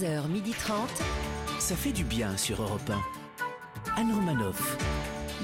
11h30. Ça fait du bien sur Europe 1. Anne Romanoff.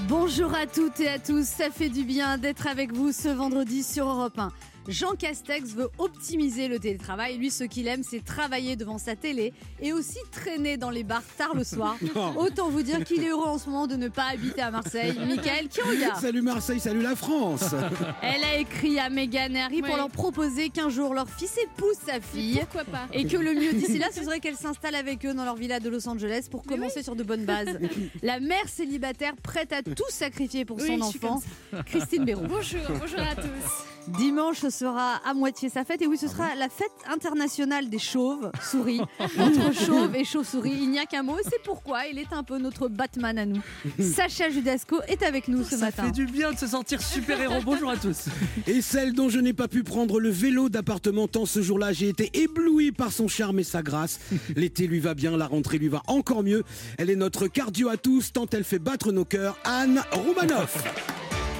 Bonjour à toutes et à tous, ça fait du bien d'être avec vous ce vendredi sur Europe 1. Jean Castex veut optimiser le télétravail. Lui, ce qu'il aime, c'est travailler devant sa télé et aussi traîner dans les bars tard le soir. Autant vous dire qu'il est heureux en ce moment de ne pas habiter à Marseille. Michael, qui regarde Salut Marseille, salut la France Elle a écrit à Meghan et Harry pour leur proposer qu'un jour leur fils épouse sa fille. Pourquoi pas Et que le mieux d'ici là, ce serait qu'elle s'installe avec eux dans leur villa de Los Angeles pour commencer sur de bonnes bases. La mère célibataire prête à tout sacrifier pour Oui, son enfant, Christine Béroux. Bonjour, bonjour à tous. Dimanche, ce sera à moitié sa fête. Et oui, ce sera la fête internationale des chauves, souris. Entre chauve et chauve-souris, il n'y a qu'un mot. Et c'est pourquoi il est un peu notre Batman à nous. Sacha Judasco est avec nous ce Ça matin. fait du bien de se sentir super-héros. Bonjour à tous. Et celle dont je n'ai pas pu prendre le vélo d'appartement tant ce jour-là, j'ai été ébloui par son charme et sa grâce. L'été lui va bien, la rentrée lui va encore mieux. Elle est notre cardio à tous tant elle fait battre nos cœurs. Anne Roumanoff.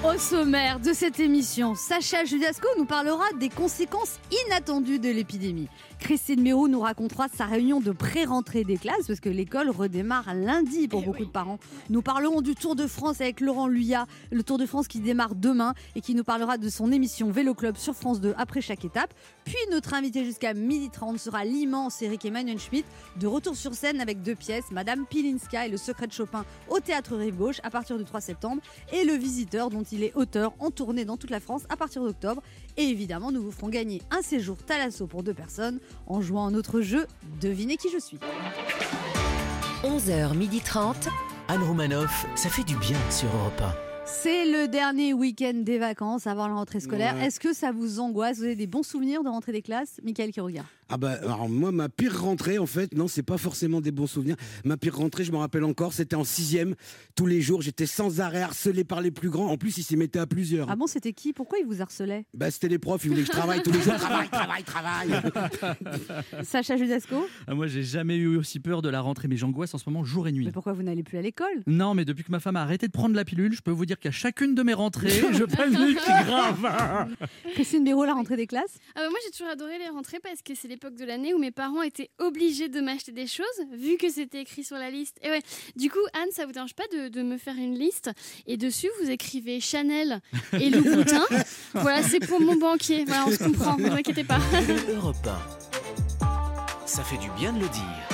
Au sommaire de cette émission, Sacha Judasco nous parlera des conséquences inattendues de l'épidémie. Christine Mérou nous racontera sa réunion de pré-rentrée des classes parce que l'école redémarre lundi pour Eh beaucoup oui. de parents. Nous parlerons du Tour de France avec Laurent Luyat, le Tour de France qui démarre demain et qui nous parlera de son émission Vélo Club sur France 2 après chaque étape. Puis notre invité jusqu'à 12h30 sera l'immense Eric Emmanuel Schmitt de retour sur scène avec deux pièces, Madame Pilinska et le secret de Chopin au théâtre Rive Gauche à partir du 3 septembre et le visiteur dont il est auteur en tournée dans toute la France à partir d'octobre. Et évidemment, nous vous ferons gagner un séjour Thalasso pour deux personnes en jouant à notre jeu Devinez qui je suis. 11h30. Anne Romanoff. Ça fait du bien sur Europe C'est le dernier week-end des vacances avant la rentrée scolaire. Ouais. Est-ce que ça vous angoisse? Vous avez des bons souvenirs de rentrée des classes? Michael qui regarde. Ah bah alors moi ma pire rentrée en fait non c'est pas forcément des bons souvenirs. Ma pire rentrée je me rappelle encore c'était en sixième. Tous les jours j'étais sans arrêt harcelé par les plus grands. En plus ils s'y mettaient à plusieurs. Ah bon, c'était qui? Pourquoi il vous harcelait Bah c'était les profs ils voulaient que je travaille tous les jours. Travail travail travail. Sacha Judasco? Ah, moi, j'ai jamais eu aussi peur de la rentrée, mais j'angoisse en ce moment jour et nuit. Mais pourquoi vous n'allez plus à l'école? Non, mais depuis que ma femme a arrêté de prendre la pilule, je peux vous dire qu'à chacune de mes rentrées, je panique grave. Christine Béraud, la rentrée des classes? Ah bah moi j'ai toujours adoré les rentrées parce que c'est l'époque de l'année où mes parents étaient obligés de m'acheter des choses vu que c'était écrit sur la liste. Et ouais, du coup Anne, ça vous dérange pas de, de me faire une liste et dessus vous écrivez Chanel et Louboutin. voilà, c'est pour mon banquier. Voilà, on se comprend, ne vous inquiétez pas. 1. Europe 1. Ça fait du bien de le dire.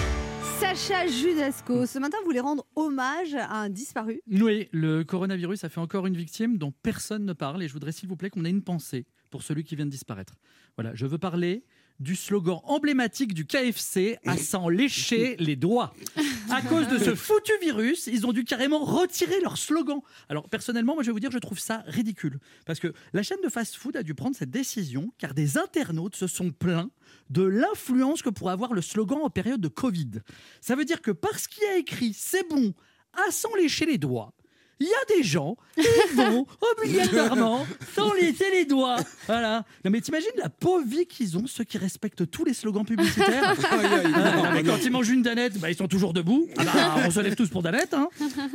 Sacha Judasco, ce matin, vous voulez rendre hommage à un disparu Oui, le coronavirus a fait encore une victime dont personne ne parle et je voudrais s'il vous plaît qu'on ait une pensée pour celui qui vient de disparaître. Voilà, je veux parler du slogan emblématique du KFC à s'en lécher les doigts. À cause de ce foutu virus, ils ont dû carrément retirer leur slogan. Alors personnellement, moi je vais vous dire, je trouve ça ridicule. Parce que la chaîne de fast-food a dû prendre cette décision car des internautes se sont plaints de l'influence que pourrait avoir le slogan en période de Covid. Ça veut dire que parce qu'il y a écrit c'est bon à s'en lécher les doigts, il y a des gens qui vont obligatoirement lécher les doigts. Voilà. Non mais t'imagines la pauvre vie qu'ils ont, ceux qui respectent tous les slogans publicitaires. Ah, mais quand ils mangent une danette, bah, ils sont toujours debout. Ah bah, on se lève tous pour danette. hein.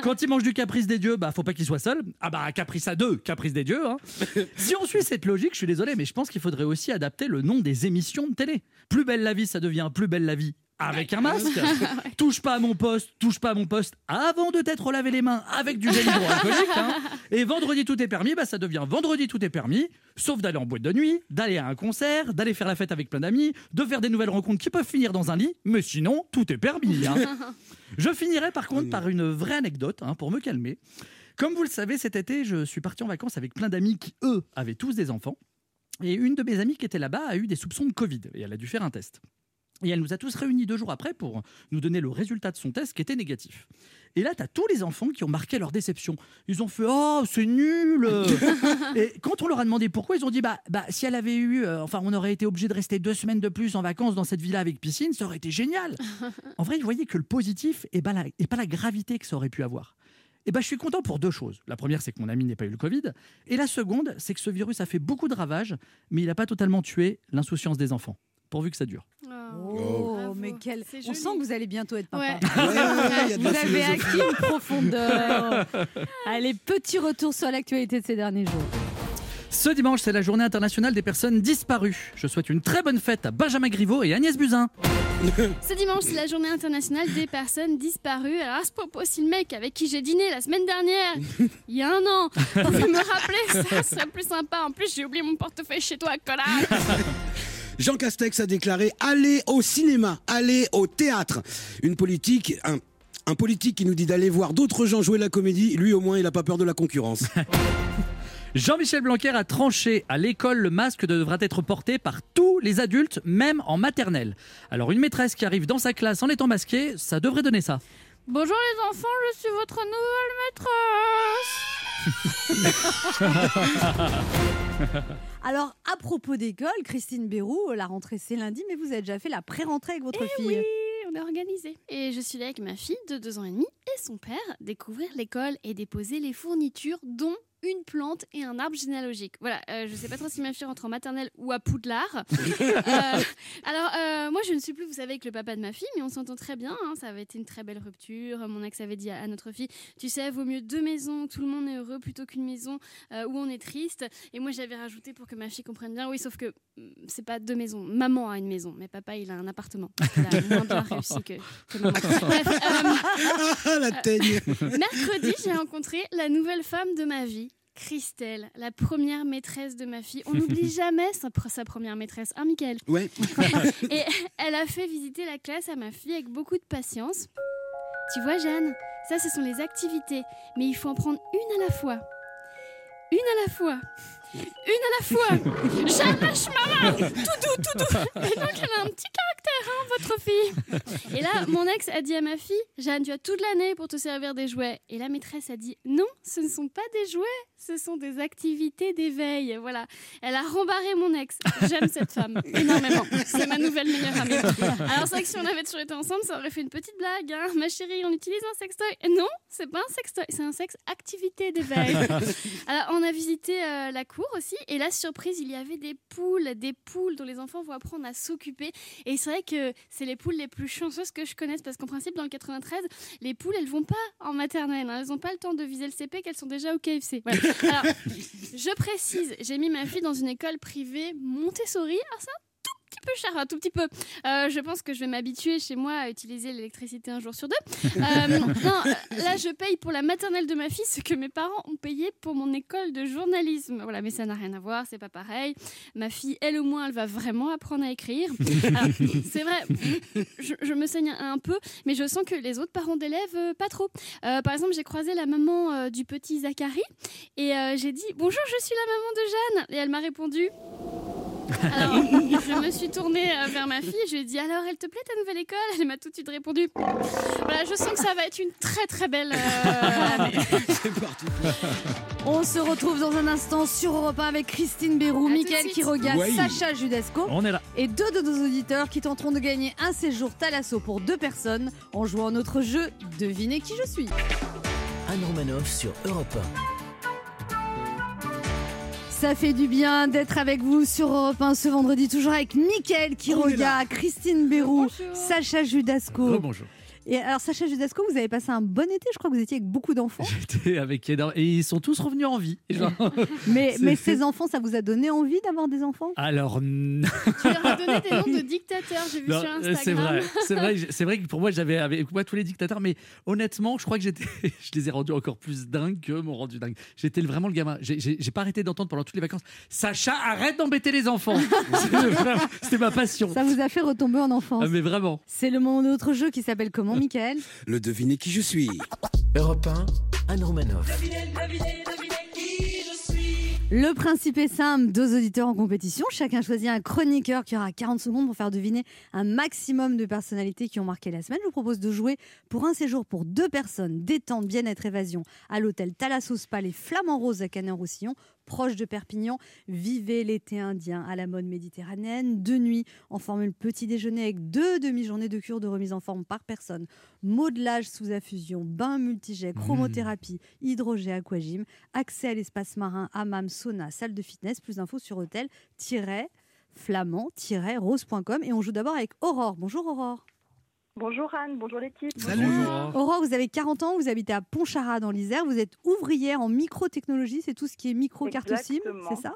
Quand ils mangent du caprice des dieux, bah faut pas qu'ils soient seuls. Ah bah caprice à deux, caprice des dieux. hein. Si on suit cette logique, je suis désolé, mais je pense qu'il faudrait aussi adapter le nom des émissions de télé. Plus belle la vie, ça devient plus belle la vie. Avec un masque, touche pas à mon poste, touche pas à mon poste avant de t'être lavé les mains avec du gel hydroalcoolique. hein. Et vendredi tout est permis, bah ça devient vendredi tout est permis, sauf d'aller en boîte de nuit, d'aller à un concert, d'aller faire la fête avec plein d'amis, de faire des nouvelles rencontres qui peuvent finir dans un lit, mais sinon tout est permis. hein. Je finirai par contre par une vraie anecdote hein, pour me calmer. Comme vous le savez, cet été, je suis parti en vacances avec plein d'amis qui, eux, avaient tous des enfants. Et une de mes amies qui était là-bas a eu des soupçons de Covid et elle a dû faire un test. Et elle nous a tous réunis deux jours après pour nous donner le résultat de son test qui était négatif. Et là, tu as tous les enfants qui ont marqué leur déception. Ils ont fait Oh, c'est nul Et quand on leur a demandé pourquoi, ils ont dit Bah, bah si elle avait eu, euh, enfin, on aurait été obligé de rester deux semaines de plus en vacances dans cette villa avec piscine, ça aurait été génial. en vrai, je voyais que le positif et pas la, et pas la gravité que ça aurait pu avoir. Et ben, je suis content pour deux choses. La première, c'est que mon ami n'ait pas eu le Covid. Et la seconde, c'est que ce virus a fait beaucoup de ravages, mais il n'a pas totalement tué l'insouciance des enfants. Pourvu que ça dure. Oh, Bravo. mais quel. On joli. sent que vous allez bientôt être papa. Ouais. Vous avez acquis une profondeur. Allez, petit retour sur l'actualité de ces derniers jours. Ce dimanche, c'est la journée internationale des personnes disparues. Je souhaite une très bonne fête à Benjamin Griveaux et Agnès Buzyn. Ce dimanche, c'est la journée internationale des personnes disparues. Alors à ce propos, si le mec avec qui j'ai dîné la semaine dernière, il y a un an, pouvait me rappeler, ça serait plus sympa. En plus, j'ai oublié mon portefeuille chez toi, connard. Jean Castex a déclaré aller au cinéma, aller au théâtre. Une politique, un, un politique qui nous dit d'aller voir d'autres gens jouer la comédie, lui au moins il a pas peur de la concurrence. Jean-Michel Blanquer a tranché à l'école le masque devra être porté par tous les adultes, même en maternelle. Alors une maîtresse qui arrive dans sa classe en étant masquée, ça devrait donner ça. Bonjour les enfants, je suis votre nouvelle maîtresse. Alors, à propos d'école, Christine Bérou, la rentrée c'est lundi, mais vous avez déjà fait la pré-rentrée avec votre fille. Oui, on est organisé. Et je suis là avec ma fille de 2 ans et demi et son père découvrir l'école et déposer les fournitures dont une plante et un arbre généalogique. Voilà, euh, je sais pas trop si ma fille rentre en maternelle ou à Poudlard. Euh, alors, euh, moi, je ne suis plus, vous savez, avec le papa de ma fille, mais on s'entend très bien. hein, ça avait été une très belle rupture. Mon ex avait dit à, à notre fille, tu sais, vaut mieux deux maisons où tout le monde est heureux plutôt qu'une maison euh, où on est triste. Et moi, j'avais rajouté pour que ma fille comprenne bien, oui, sauf que c'est pas deux maisons. Maman a une maison, mais papa, il a un appartement. Il a moins bien réussi que, que maman. Bref, euh, Ah, la teigne Mercredi, j'ai rencontré la nouvelle femme de ma vie. Christelle, la première maîtresse de ma fille. On n'oublie jamais sa première maîtresse, hein, Michael Ouais, Et elle a fait visiter la classe à ma fille avec beaucoup de patience. Tu vois, Jeanne, ça, ce sont les activités. Mais il faut en prendre une à la fois. Une à la fois. Une à la fois. Jeanne, lâche ma main. Tout doux, tout doux. Et donc, elle a un petit caractère, hein, votre fille. Et là, mon ex a dit à ma fille, Jeanne, tu as toute l'année pour te servir des jouets. Et la maîtresse a dit, non, ce ne sont pas des jouets, ce sont des activités d'éveil. Voilà. Elle a rembarré mon ex. J'aime cette femme énormément. C'est ma nouvelle meilleure amie. Alors c'est vrai que si on avait toujours été ensemble, ça aurait fait une petite blague. hein. Ma chérie, on utilise un sextoy. Non, c'est pas un sextoy, c'est un sexe activité d'éveil. Alors on a visité euh, la cour aussi, et là surprise, il y avait des poules, des poules dont les enfants vont apprendre à s'occuper. Et c'est vrai que c'est les poules les plus chanceuses que je connaisse parce qu'en principe dans le 93, les poules elles vont pas en maternelle, hein. elles n'ont pas le temps de viser le CP qu'elles sont déjà au KFC. Voilà. Alors, je précise, j'ai mis ma fille dans une école privée Montessori. Un tout petit peu cher, un tout petit peu. Euh, je pense que je vais m'habituer chez moi à utiliser l'électricité un jour sur deux. Euh, non, euh, là je paye pour la maternelle de ma fille ce que mes parents ont payé pour mon école de journalisme. Voilà, mais ça n'a rien à voir, c'est pas pareil. Ma fille, elle au moins, elle va vraiment apprendre à écrire. Alors, c'est vrai, je, je me saigne un peu, mais je sens que les autres parents d'élèves, pas trop. Euh, par exemple, j'ai croisé la maman du petit Zachary et j'ai dit bonjour, je suis la maman de Jeanne. Et elle m'a répondu. Alors, je me suis tournée euh, vers ma fille et je lui ai dit alors, elle te plaît ta nouvelle école? Elle m'a tout de suite répondu. Voilà, je sens que ça va être une très très belle euh, année. c'est parti. On se retrouve dans un instant sur Europe 1 avec Christine Bérou, Mickaël. Quiroga, Ouais. Sacha Judasco On est là. et deux de nos auditeurs qui tenteront de gagner un séjour Thalasso pour deux personnes en jouant à notre jeu Devinez qui je suis. Anne Romanoff sur Europe Ça fait du bien d'être avec vous sur Europe 1 ce vendredi, toujours avec Mickaël Quiroga, Christine Bérou. Sacha Judasco. bonjour. Et alors, Sacha Judasco, vous avez passé un bon été, je crois que vous étiez avec beaucoup d'enfants. J'étais avec énorme- et ils sont tous revenus en vie. Genre- Mais, ces enfants, ça vous a donné envie d'avoir des enfants? Alors non, Tu leur as donné des noms de dictateurs, j'ai vu non, sur euh, Instagram. c'est vrai, c'est vrai, c'est vrai que pour moi j'avais avec moi tous les dictateurs, mais honnêtement, je crois que j'étais, je les ai rendus encore plus dingues que m'ont rendu dingue. J'étais vraiment le gamin. J'ai- pas arrêté d'entendre pendant toutes les vacances. Sacha, arrête d'embêter les enfants. C'était ma passion. Ça vous a fait retomber en enfance. Ah, mais vraiment. C'est le moment de notre jeu qui s'appelle comment, Michael Le devinez qui je suis. Europe 1, Anne Romanoff. Le principe est simple, deux auditeurs en compétition, chacun choisit un chroniqueur qui aura 40 secondes pour faire deviner un maximum de personnalités qui ont marqué la semaine. Je vous propose de jouer pour un séjour pour deux personnes, détente, bien-être, évasion, à l'hôtel Thalasso Spa Les Flamants Roses à Canet-Roussillon, proche de Perpignan. Vivez l'été indien à la mode méditerranéenne, deux nuits en formule petit déjeuner avec deux demi-journées de cure de remise en forme par personne, modelage sous affusion, bain multijet, chromothérapie, hydrogé, aquagym, accès à l'espace marin, hammam, sauna, salle de fitness. Plus d'infos sur hôtel-flamand-rose.com. Et on joue d'abord avec Aurore. Bonjour Aurore. Bonjour Anne, bonjour l'équipe. Salut. Bonjour. Aurore, vous avez 40 ans, vous habitez à Pontcharrat dans l'Isère, vous êtes ouvrière en microtechnologie, c'est tout ce qui est micro carte SIM, c'est ça?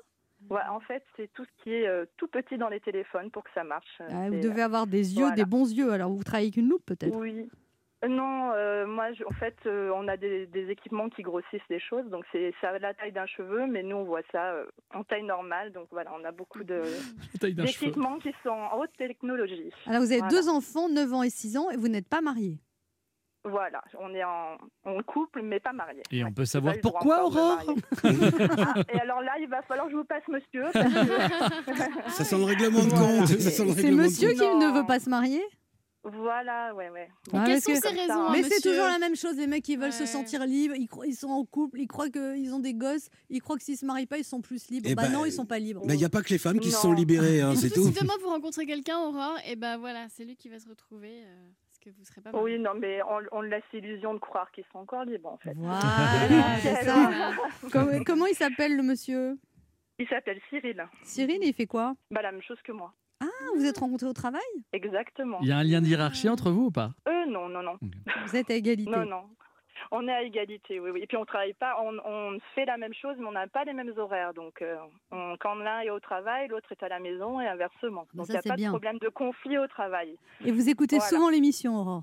Ouais, en fait, c'est tout ce qui est euh, tout petit dans les téléphones pour que ça marche. Euh, Ah, Vous devez avoir des yeux, voilà. des bons yeux, alors vous travaillez avec une loupe peut-être? Oui. Euh, Non, euh, moi, je- en fait, euh, on a des, des équipements qui grossissent les choses, donc c'est ça a la taille d'un cheveu, mais nous, on voit ça euh, en taille normale, donc voilà, on a beaucoup de d'équipements qui sont en haute technologie. Alors vous avez Voilà. deux enfants, 9 ans et 6 ans, et vous n'êtes pas marié. Voilà, on est en, en couple, mais pas mariés. Et on peut savoir pourquoi, Aurore. Ah, Et alors là, il va falloir que je vous passe monsieur. parce que- Ça sent le règlement de compte. Ça sent le C'est règlement de monsieur qui Non. ne veut pas se marier Voilà, ouais, ouais. Ouais, Quelles sont que- ces raisons hein. Mais c'est toujours la même chose, les mecs qui veulent se sentir libres, ils, croient- ils sont en couple, ils croient qu'ils ont des gosses, ils croient que s'ils se marient pas, ils sont plus libres. Eh bah ben, non, ils sont pas libres. Il n'y a pas que les femmes qui se sont libérées, hein, c'est tout. si demain vous rencontrez quelqu'un, Aurore, et ben voilà, c'est lui qui va se retrouver euh, parce que vous serez pas. Oui, non, mais on, on laisse l'illusion de croire qu'ils sont encore libres, en fait. Voilà, c'est ça. Comment, comment il s'appelle le monsieur? Il s'appelle Cyril. Cyril, et il fait quoi? Bah, la même chose que moi. Ah, vous êtes rencontrés au travail? Exactement. Il y a un lien de hiérarchie entre vous ou pas? Eux, non, non, non. Vous êtes à égalité. Non, non. On est à égalité, oui, oui. Et puis on travaille pas, on, on fait la même chose, mais on n'a pas les mêmes horaires. Donc, euh, on- quand l'un est au travail, l'autre est à la maison et inversement. Bah, Donc, il n'y a pas bien. de problème de conflit au travail. Et vous écoutez Voilà. souvent l'émission, Aurore?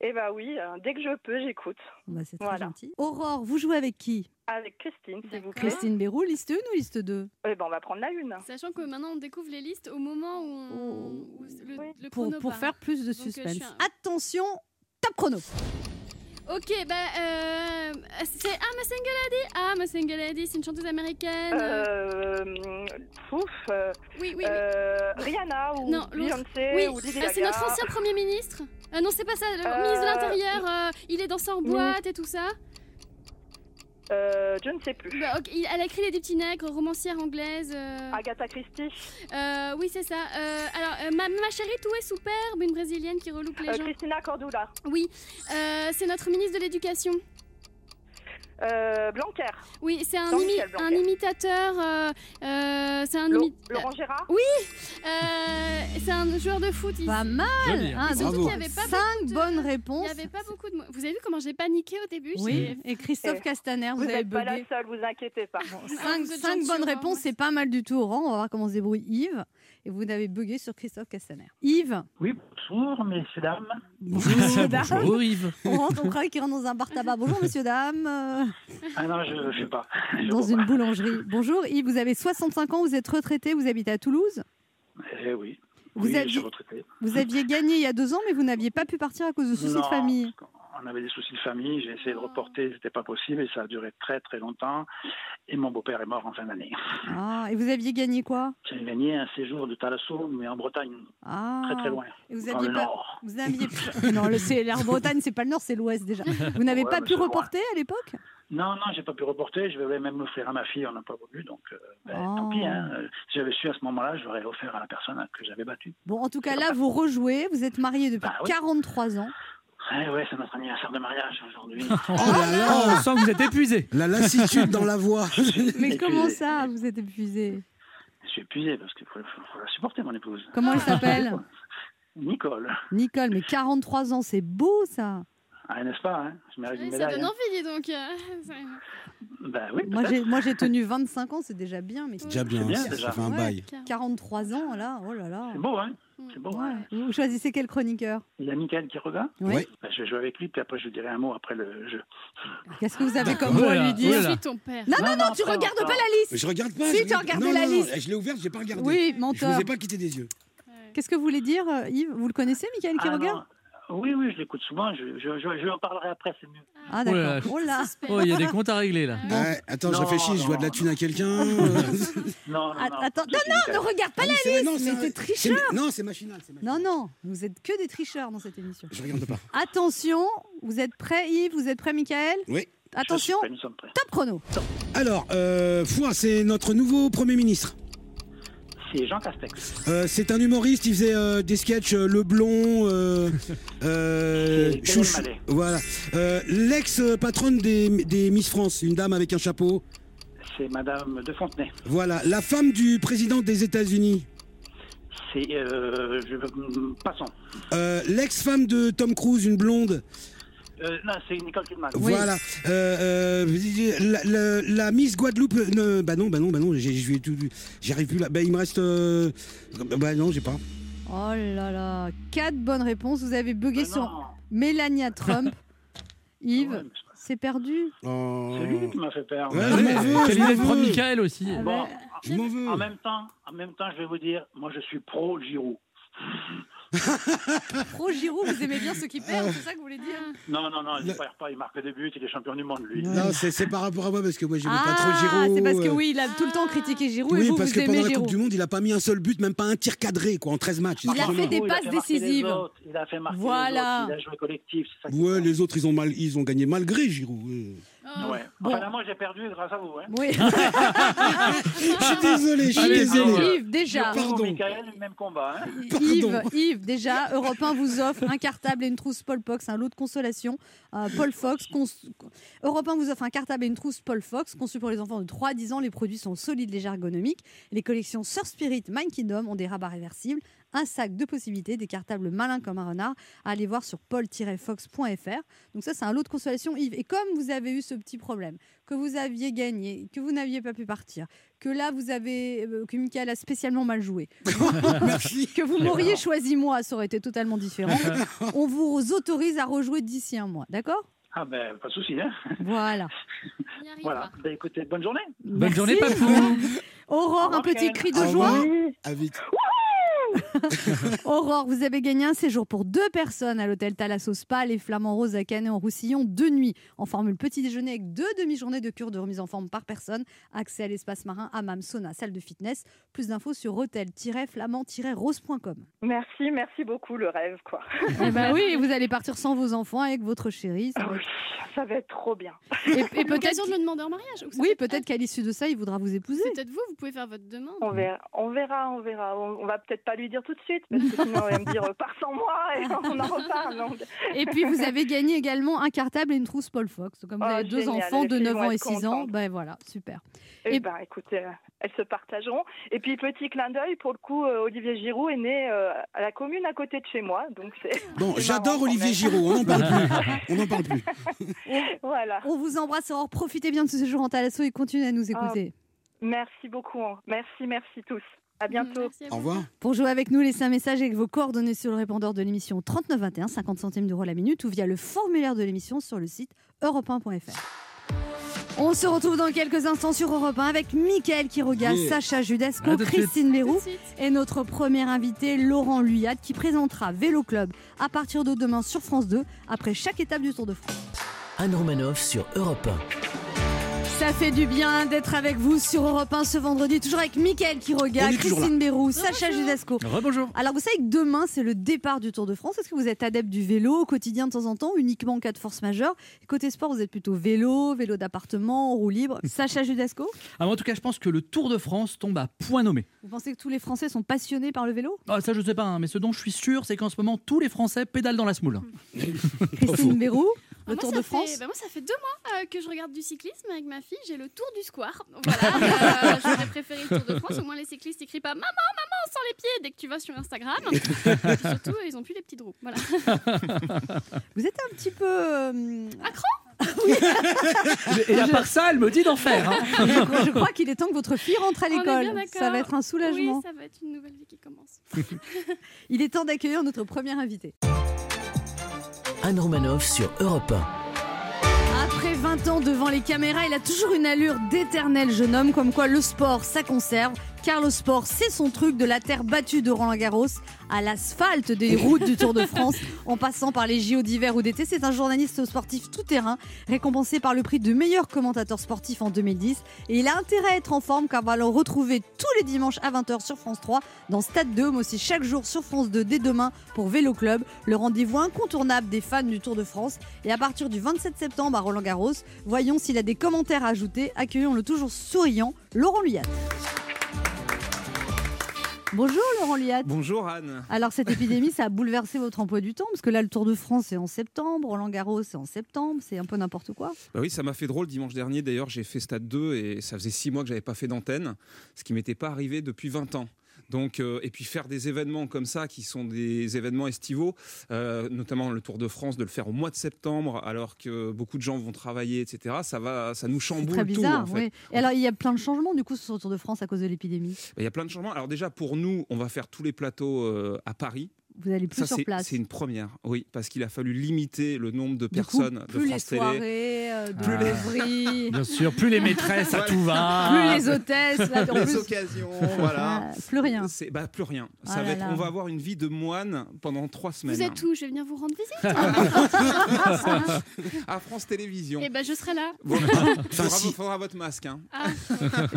Eh bah oui, euh, dès que je peux, j'écoute. Bah, C'est très Voilà. gentil. Aurore, vous jouez avec qui? Avec Christine, s'il vous plaît. Christine Béroux, liste 1 ou liste 2 Eh ben, on va prendre la une. Sachant que maintenant on découvre les listes au moment où, on, où le, Oui. le pour, faire plus de suspense. un- Attention, top chrono. Ok, bah euh, c'est I'm a single lady. I'm a single lady, c'est une chanteuse américaine. Euh, pouf, euh, oui, oui, oui. euh, Rihanna ou Non. Beyoncé Oui, ou Lady ah, c'est Gaga. notre ancien Premier ministre. Euh, non, c'est pas ça, le Euh, ministre de l'Intérieur. euh, il est dansé en ministre- boîte et tout ça. Euh, je ne sais plus. Bah, elle a écrit Les Deux Petits Nègres, romancière anglaise. Agatha Christie, euh, oui, c'est ça. Alors, ma, ma chérie, tout est superbe, une brésilienne qui relouque les gens. Christina Cordula, Oui, c'est notre ministre de l'Éducation. Euh, Blanquer, Oui, c'est un, imi- imitateur. euh, euh, c'est un imi- Laurent Gérard. euh, c'est un joueur de foot. Il, Pas mal. Hein. hein, surtout qu'il avait pas Cinq de- bonnes Il réponses. n'y avait pas beaucoup de mots. Vous avez vu comment j'ai paniqué au début? Oui, et Christophe Eh, Castaner, vous, Vous avez n'êtes pas la bugué. seule, vous inquiétez pas. Cinq, vous êtes cinq bonnes réponses, c'est pas mal du tout, Aurore. On va voir comment se débrouille Yves. Et vous n'avez bugué sur Christophe Castaner. Yves, Oui, bonjour, messieurs, dames. bonjour, dames. Bonjour Yves. On rentre, on croit qu'il rentre dans un bar tabac. Bonjour, monsieur, dame. Euh, Ah non, je ne sais pas. Je Dans une pas. boulangerie. Bonjour, Yves, vous avez 65 ans, vous êtes retraité, vous habitez à Toulouse. Eh oui. Vous oui, aviez- je suis retraité. Vous aviez gagné il y a deux ans, mais vous n'aviez pas pu partir à cause de soucis Non, de famille. On avait des soucis de famille, j'ai essayé de reporter, c'était pas possible et ça a duré très très longtemps. Et mon beau-père est mort en fin d'année. Ah, et vous aviez gagné quoi? J'ai gagné un séjour de Thalasso, mais en Bretagne, Ah, très très loin. Et vous aviez pas. nord. Vous aviez non, le c'est la Bretagne, c'est pas le nord, c'est l'ouest déjà. Vous n'avez Ouais, pas pu loin. reporter à l'époque? Non, non, j'ai pas pu reporter. Je voulais même l'offrir à ma fille, on n'a pas voulu, donc euh, ben, Oh. tant pis. Hein. Si j'avais su à ce moment-là, je l'aurais offert à la personne que j'avais battue. Bon, en tout cas, là, vous rejouez. Vous êtes marié depuis Bah oui. 43 ans. Eh ouais, c'est notre anniversaire de mariage aujourd'hui. Oh là Oh, là on sent que vous êtes épuisé. La lassitude dans la voix. Mais Épuisé. comment ça, vous êtes épuisé Je suis épuisé parce qu'il faut, faut- faut la supporter, mon épouse. Comment elle s'appelle Nicole. Nicole, mais 43 ans, c'est beau ça. Ah, n'est-ce pas hein? Je mérite Oui, une ça médaille. donne hein. envie, dis donc. euh, c'est- Ben oui, Moi, j'ai, moi, j'ai tenu 25 ans, c'est déjà bien, mais Déjà bien, C'est bien, ça, déjà. ça fait un Ouais. bail. 43 ans, là, oh là là. C'est beau, hein? C'est beau. Ouais. hein Vous choisissez quel chroniqueur? Il y a Michael qui regarde Oui. Ben, Je vais jouer avec lui, puis après je lui dirai un mot après le jeu. Qu'est-ce que vous avez comme mot à Voilà, lui dire? Je voilà. suis ton père. Non, non, non, tu après, regardes pas la liste. Je regarde pas. Si, je tu as regardé non, la non, non, liste. Je l'ai ouverte, j'ai pas regardé. Oui, Je menteur. vous ai pas quitté des yeux. Qu'est-ce que vous voulez dire, Yves? Vous le connaissez, Michael qui Ah, regarde? non. Oui, oui, je l'écoute souvent. Je, je, je, je en parlerai après, c'est mieux. Ah, Oh là d'accord. Oh là. Oh, il y a des comptes à régler là. Ouais, attends, je Non, réfléchis, je dois de la non. thune à quelqu'un. Non, non, non. Att- Attends, c'est non, Michael. ne regarde pas Ah la oui, c'est vrai, liste, non, c'est mais t'es c'est- tricheur. Non, c'est machinal. c'est machinal. Non, non, vous êtes que des tricheurs dans cette émission. Je regarde pas. Attention, vous êtes prêts, Yves Vous êtes prêts, Michael Oui. Attention, Je suis prêt, nous sommes prêts. top chrono. Alors, euh, Foix, c'est notre nouveau Premier ministre. C'est Jean Castex. Euh, c'est un humoriste, il faisait euh, des sketchs euh, Le Blond, euh, Chouchou-. Voilà. L'ex-patronne des, des Miss France, une dame avec un chapeau. C'est Madame de Fontenay. Voilà. La femme du président des États-Unis. C'est. Je... Passons. Euh, L'ex-femme de Tom Cruise, une blonde. Euh, non, c'est Nicole Kidman. Voilà. Euh, euh, la, la- la Miss Guadeloupe. ne- bah non, bah non, bah non. j'ai- tout- J'y arrive plus là. Bah il me reste. euh, bah non, j'ai pas. Oh là là, quatre bonnes réponses. Vous avez bugué Ah sur non, Mélania Trump. Yves, Ouais, mais c'est perdu. Oh. c'est lui qui m'a fait perdre. Ouais, je m'en veux, Quelle je m'en idée de. Michael aussi. Ah Bon, bah, Je veux. en même temps, en même temps, je vais vous dire, moi je suis pro Giroud. Pro Giroud, vous aimez bien ceux qui perdent, c'est ça que vous voulez dire Non, non, non, il ne perd pas, il marque des buts, il est champion du monde, lui. Non, c'est c'est par rapport à moi parce que moi j'aimais pas trop Ah, Giroud. c'est parce que euh. oui, il a tout le temps critiqué Giroud et Oui, vous, parce vous que pendant la Giroud. Coupe du Monde, il a pas mis un seul but, même pas un tir cadré quoi en 13 matchs. Il a fait des passes décisives. Il a fait marquer Voilà. les autres, il a joué collectif. c'est ça qui Ouais, les autres ils ont mal, ils ont gagné malgré Giroud. Ouais. Ouais. Bon. Enfin, moi j'ai perdu grâce à vous. Hein. Oui. Je suis désolé, je suis Allez, désolé. Yves, déjà. Pardon. Vous, Michael, même combat. Hein. Yves, déjà, Europe 1 vous offre un cartable et une trousse Paul Fox, un lot de consolation. Euh, Paul Fox, cons- Europe 1 vous offre un cartable et une trousse Paul Fox, conçu pour les enfants de 3 à 10 ans. Les produits sont solides, légers, ergonomiques. Les collections Sir Spirit, Mind Kingdom ont des rabats réversibles. Un sac de possibilités, des cartables malins comme un renard. À aller voir sur paul-fox.fr. Donc ça, c'est un lot de consolation, Yves. Et comme vous avez eu ce petit problème, que vous aviez gagné, que vous n'aviez pas pu partir, que là, vous avez, euh, que Michael a spécialement mal joué, Merci. que vous m'auriez choisi moi, ça aurait été totalement différent. On vous autorise à rejouer d'ici un mois, d'accord? Ah ben, pas de souci. Hein. Voilà. Voilà. Ben, écoutez, bonne journée. Bonne Merci. journée, Papou. Aurore, un petit cri de joie. revoir. Aurore, vous avez gagné un séjour pour deux personnes à l'hôtel Thalasso Spa, les Flamands Roses à Canet en Roussillon, deux nuits en formule petit déjeuner avec deux demi-journées de cure de remise en forme par personne, accès à l'espace marin, hammam, sauna, salle de fitness. Plus d'infos sur hôtel-flamand-rose.com. Merci, merci beaucoup, le rêve, quoi. Eh ben oui, vous allez partir sans vos enfants avec votre chérie. ça va oui, ça va être trop bien. Et, et peut-être L'occasion de le demander en mariage. oui, peut-être- peut-être qu'à l'issue de ça, il voudra vous épouser. C'est peut-être vous, vous pouvez faire votre demande. On verra, on verra, on verra. On, on va peut-être pas lui dire tout de suite, parce que sinon elle va me dire euh, pars sans moi et on en reparle. donc. Et puis vous avez gagné également un cartable et une trousse Paul Fox. Donc, Comme vous Oh, avez deux génial, enfants de filles 9 vont ans et être 6 ans, ben voilà, super. Eh Et- ben, écoutez, euh, elles se partageront. Et puis petit clin d'œil, pour le coup, euh, Olivier Giroud est né euh, à la commune à côté de chez moi, donc c'est Bon, j'adore Olivier Giraud, on n'en parle plus. On n'en parle plus. voilà. On vous embrasse, Aurore. Profitez bien de ce séjour en Thalasso et continuez à nous écouter. Merci beaucoup. hein. Merci, merci tous. À bientôt. Merci à Au revoir. Pour jouer avec nous, laissez un message avec vos coordonnées sur le répondeur de l'émission 3921, 50 centimes d'euros la minute, ou via le formulaire de l'émission sur le site europe1.fr. On se retrouve dans quelques instants sur Europe 1 avec Mickaël Quiroga, Yeah. Sacha suite. Christine suite. et notre premier invité Laurent Luyat qui présentera Vélo Club à partir de demain sur France 2 après chaque étape du Tour de France. Anne Romanoff sur Europe Ça fait du bien d'être avec vous sur Europe 1 ce vendredi, toujours avec Mickaël Quiroga, Christine Bérou, Sacha Judasco. Rebonjour. Alors vous savez que demain c'est le départ du Tour de France. Est-ce que vous êtes adepte du vélo au quotidien de temps en temps, uniquement en cas de force majeure? Côté sport, vous êtes plutôt vélo, vélo d'appartement, roue libre. Sacha Judasco, Ah, moi, en tout cas, je pense que le Tour de France tombe à point nommé. vous pensez que tous les Français sont passionnés par le vélo? Ah, ça, je sais pas, hein, mais ce dont je suis sûr, c'est qu'en ce moment, tous les Français pédalent dans la semoule. Christine Bérou, le Ah, moi, Tour de fait- France bah, Moi, ça fait deux mois euh, que je regarde du cyclisme avec ma fille. J'ai le Tour du Square. Voilà. euh, J'aurais préféré le Tour de France. Au moins, les cyclistes, ils crient pas Maman, maman, sans les pieds dès que tu vas sur Instagram. Et surtout, ils ont plus les petits trous. Voilà. Vous êtes un petit peu... euh, Et à part ça, elle me dit d'en faire. hein. je crois- qu'il est temps que votre fille rentre à l'école. Ça va être un soulagement. Oui, ça va être une nouvelle vie qui commence. Il est temps d'accueillir notre premier invité. Anne Romanoff sur Europe Après 20 ans devant les caméras, il a toujours une allure d'éternel jeune homme, comme quoi le sport, ça conserve. Car le sport, c'est son truc de la terre battue de Roland Garros à l'asphalte des routes du Tour de France, en passant par les JO d'hiver ou d'été. C'est un journaliste sportif tout-terrain, récompensé par le prix de meilleur commentateur sportif en 2010. Et il a intérêt à être en forme car on va le retrouver tous les dimanches à 20h sur France 3, dans Stade 2, mais aussi chaque jour sur France 2 dès demain pour Vélo Club, le rendez-vous incontournable des fans du Tour de France. Et à partir du 27 septembre à Roland Garros, voyons s'il a des commentaires à ajouter. Accueillons le toujours souriant Laurent Luyat. Bonjour Laurent Liat. Bonjour Anne. Alors cette épidémie, ça a bouleversé votre emploi du temps parce que là le Tour de France c'est en septembre, Roland Garros c'est en septembre, c'est un peu n'importe quoi. Bah oui, ça m'a fait drôle dimanche dernier. D'ailleurs, j'ai fait Stade 2 et ça faisait six mois que j'avais pas fait d'antenne, ce qui m'était pas arrivé depuis 20 ans. Donc, euh, et puis faire des événements comme ça, qui sont des événements estivaux, euh, notamment le Tour de France, de le faire au mois de septembre, alors que beaucoup de gens vont travailler, etc. Ça va, ça nous C'est chamboule très tout. bizarre. en fait. oui. Et alors, il y a plein de changements du coup sur le Tour de France à cause de l'épidémie? Il y a plein de changements. Alors déjà, pour nous, on va faire tous les plateaux euh, à Paris. Vous allez plus Ça, sur c'est place. c'est une première, oui, parce qu'il a fallu limiter le nombre de Du coup, personnes de plus les France Télé. soirées, euh, de Plus les- l'ouvrier, Bien sûr, plus les maîtresses à tout va. plus les hôtesses, là, en les plus, occasions, voilà. ah, plus rien. C'est bah, plus rien. Ça Ah va être- là. on va avoir une vie de moine pendant trois semaines. Vous êtes où? Je vais venir vous rendre visite. À France Télévisions. Et ben je serai là. Bon, Enfin, faudra, si. faudra votre masque. hein. Ah,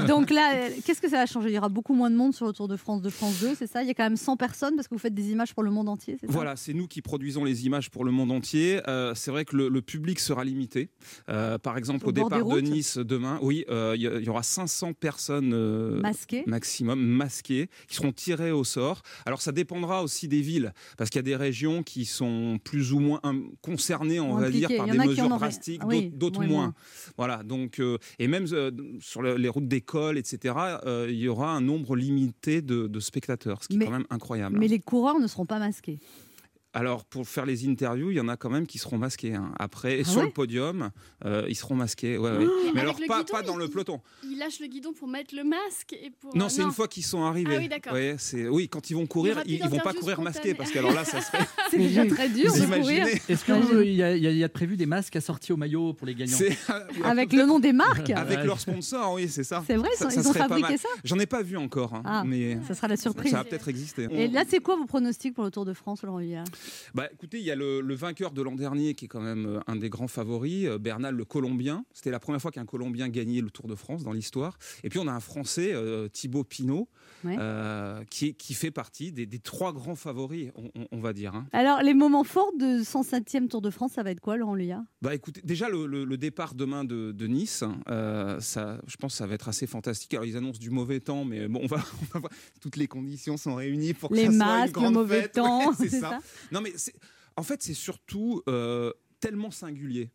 Donc là, euh, qu'est-ce que ça va changer? Il y aura beaucoup moins de monde sur le Tour de France de France 2, c'est ça? Il y a quand même 100 personnes parce que vous faites des images pour le monde entier, c'est ça? Voilà, c'est nous qui produisons les images pour le monde entier. Euh, c'est vrai que le, le public sera limité. Euh, par exemple, Au départ de Nice demain, oui, euh, il y, aura 500 personnes euh, Masqué. maximum masquées qui seront tirées au sort. Alors ça dépendra aussi des villes, parce qu'il y a des régions qui sont plus ou moins concernées, on va dire, par des mesures drastiques, Ah oui, d'autres- moins. Voilà, donc et même sur le- les routes d'école, etc. il y aura un nombre limité de, de spectateurs, ce qui Mais- est quand même incroyable. Mais les coureurs ne seront pas masqués. Alors, pour faire les interviews, il y en a quand même qui seront masqués. hein. Après, Ah sur ouais le podium, euh, ils seront masqués. ouais, ouais. Mais alors, pas, guidon, pas dans il- le peloton. il lâche le guidon pour mettre le masque et pour. Non, euh, c'est une fois qu'ils sont arrivés. Ah oui, d'accord. Oui, quand ils vont courir, ils, ils vont pas courir spontanée. masqués parce qu'alors là, ça serait. C'est déjà très dur Vous imaginez Est-ce que Ouais, vous- j'ai- il y, a- y prévu des masques assortis au maillot pour les gagnants c'est- Avec le nom des marques. avec Ouais. leur sponsor, oui, c'est ça. C'est vrai, ils, Ça- ils ont serait pas fabriqué ça J'en ai pas vu encore, hein, Ah. mais Ça sera la surprise. ça va peut-être exister. Et là, c'est quoi vos pronostics pour le Tour de France, Laurent Villard Bah, écoutez, il y a le, le vainqueur de l'an dernier qui est quand même euh, un des grands favoris, euh, Bernal le Colombien. C'était la première fois qu'un Colombien gagnait le Tour de France dans l'histoire. Et puis on a un Français, euh, Thibaut Pinot, Ouais. euh, qui, fait partie des, des trois grands favoris, on, on- on va dire. hein. Alors, les moments forts de 107e Tour de France, ça va être quoi, Laurent Luyard? Bah écoutez, déjà le, le- le départ demain de, de Nice, euh, ça, je pense que ça va être assez fantastique. Alors ils annoncent du mauvais temps, mais bon, on va, on va voir. Toutes les conditions sont réunies pour que Les ça soit une masques, le grande mauvais fête. temps, Ouais, c'est c'est ça. ça Non mais en fait c'est surtout euh, tellement singulier.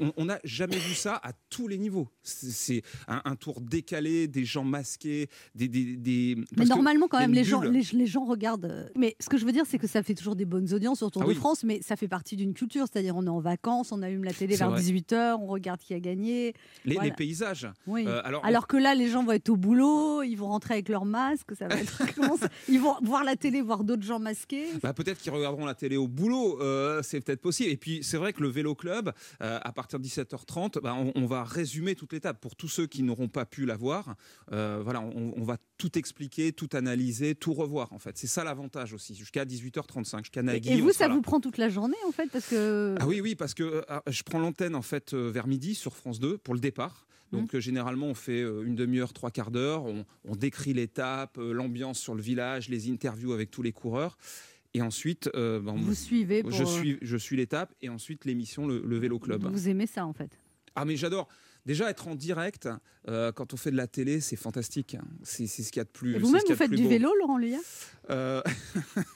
On- on n'a jamais vu ça à tous les niveaux. C'est un, un tour décalé, des gens masqués, des. des, des- Mais normalement, quand même, les gens, les, les gens regardent. euh, Mais ce que je veux dire, c'est que ça fait toujours des bonnes audiences sur le Tour Ah de oui. France, mais ça fait partie d'une culture. C'est-à-dire, on est en vacances, on allume la télé vers vrai. 18h, on regarde qui a gagné. les, voilà. les paysages. Oui. Euh, alors, Alors que là, les gens vont être au boulot, ils vont rentrer avec leur masque, ça va être. ils vont voir la télé, voir d'autres gens masqués. Bah, peut-être qu'ils regarderont la télé au boulot, euh, c'est peut-être possible. Et puis c'est vrai que le vélo club, euh, à partir de 17h30, bah, on, on va résumer toute l'étape pour tous ceux qui n'auront pas pu la voir. euh, voilà, on, on va tout expliquer, tout analyser, tout revoir en fait. C'est ça l'avantage aussi, jusqu'à 18h35, jusqu'à Nagui. Et vous, ça là. vous prend toute la journée, en fait, parce que. Ah oui, oui, parce que euh, je prends l'antenne en fait vers midi sur France 2 pour le départ. Donc Mmh. euh, généralement on fait euh, une demi-heure, trois quarts d'heure, on, on décrit l'étape, euh, l'ambiance sur le village, les interviews avec tous les coureurs. Et ensuite, euh, ben, Vous suivez pour. je euh, suis, je suis l'étape et ensuite l'émission le, le Vélo Club. Vous aimez ça, en fait. Ah mais j'adore. Déjà être en direct euh, quand on fait de la télé, c'est fantastique. C'est c'est ce qu'il y a de plus. Vous-même, vous faites du beau. vélo, Laurent Euh,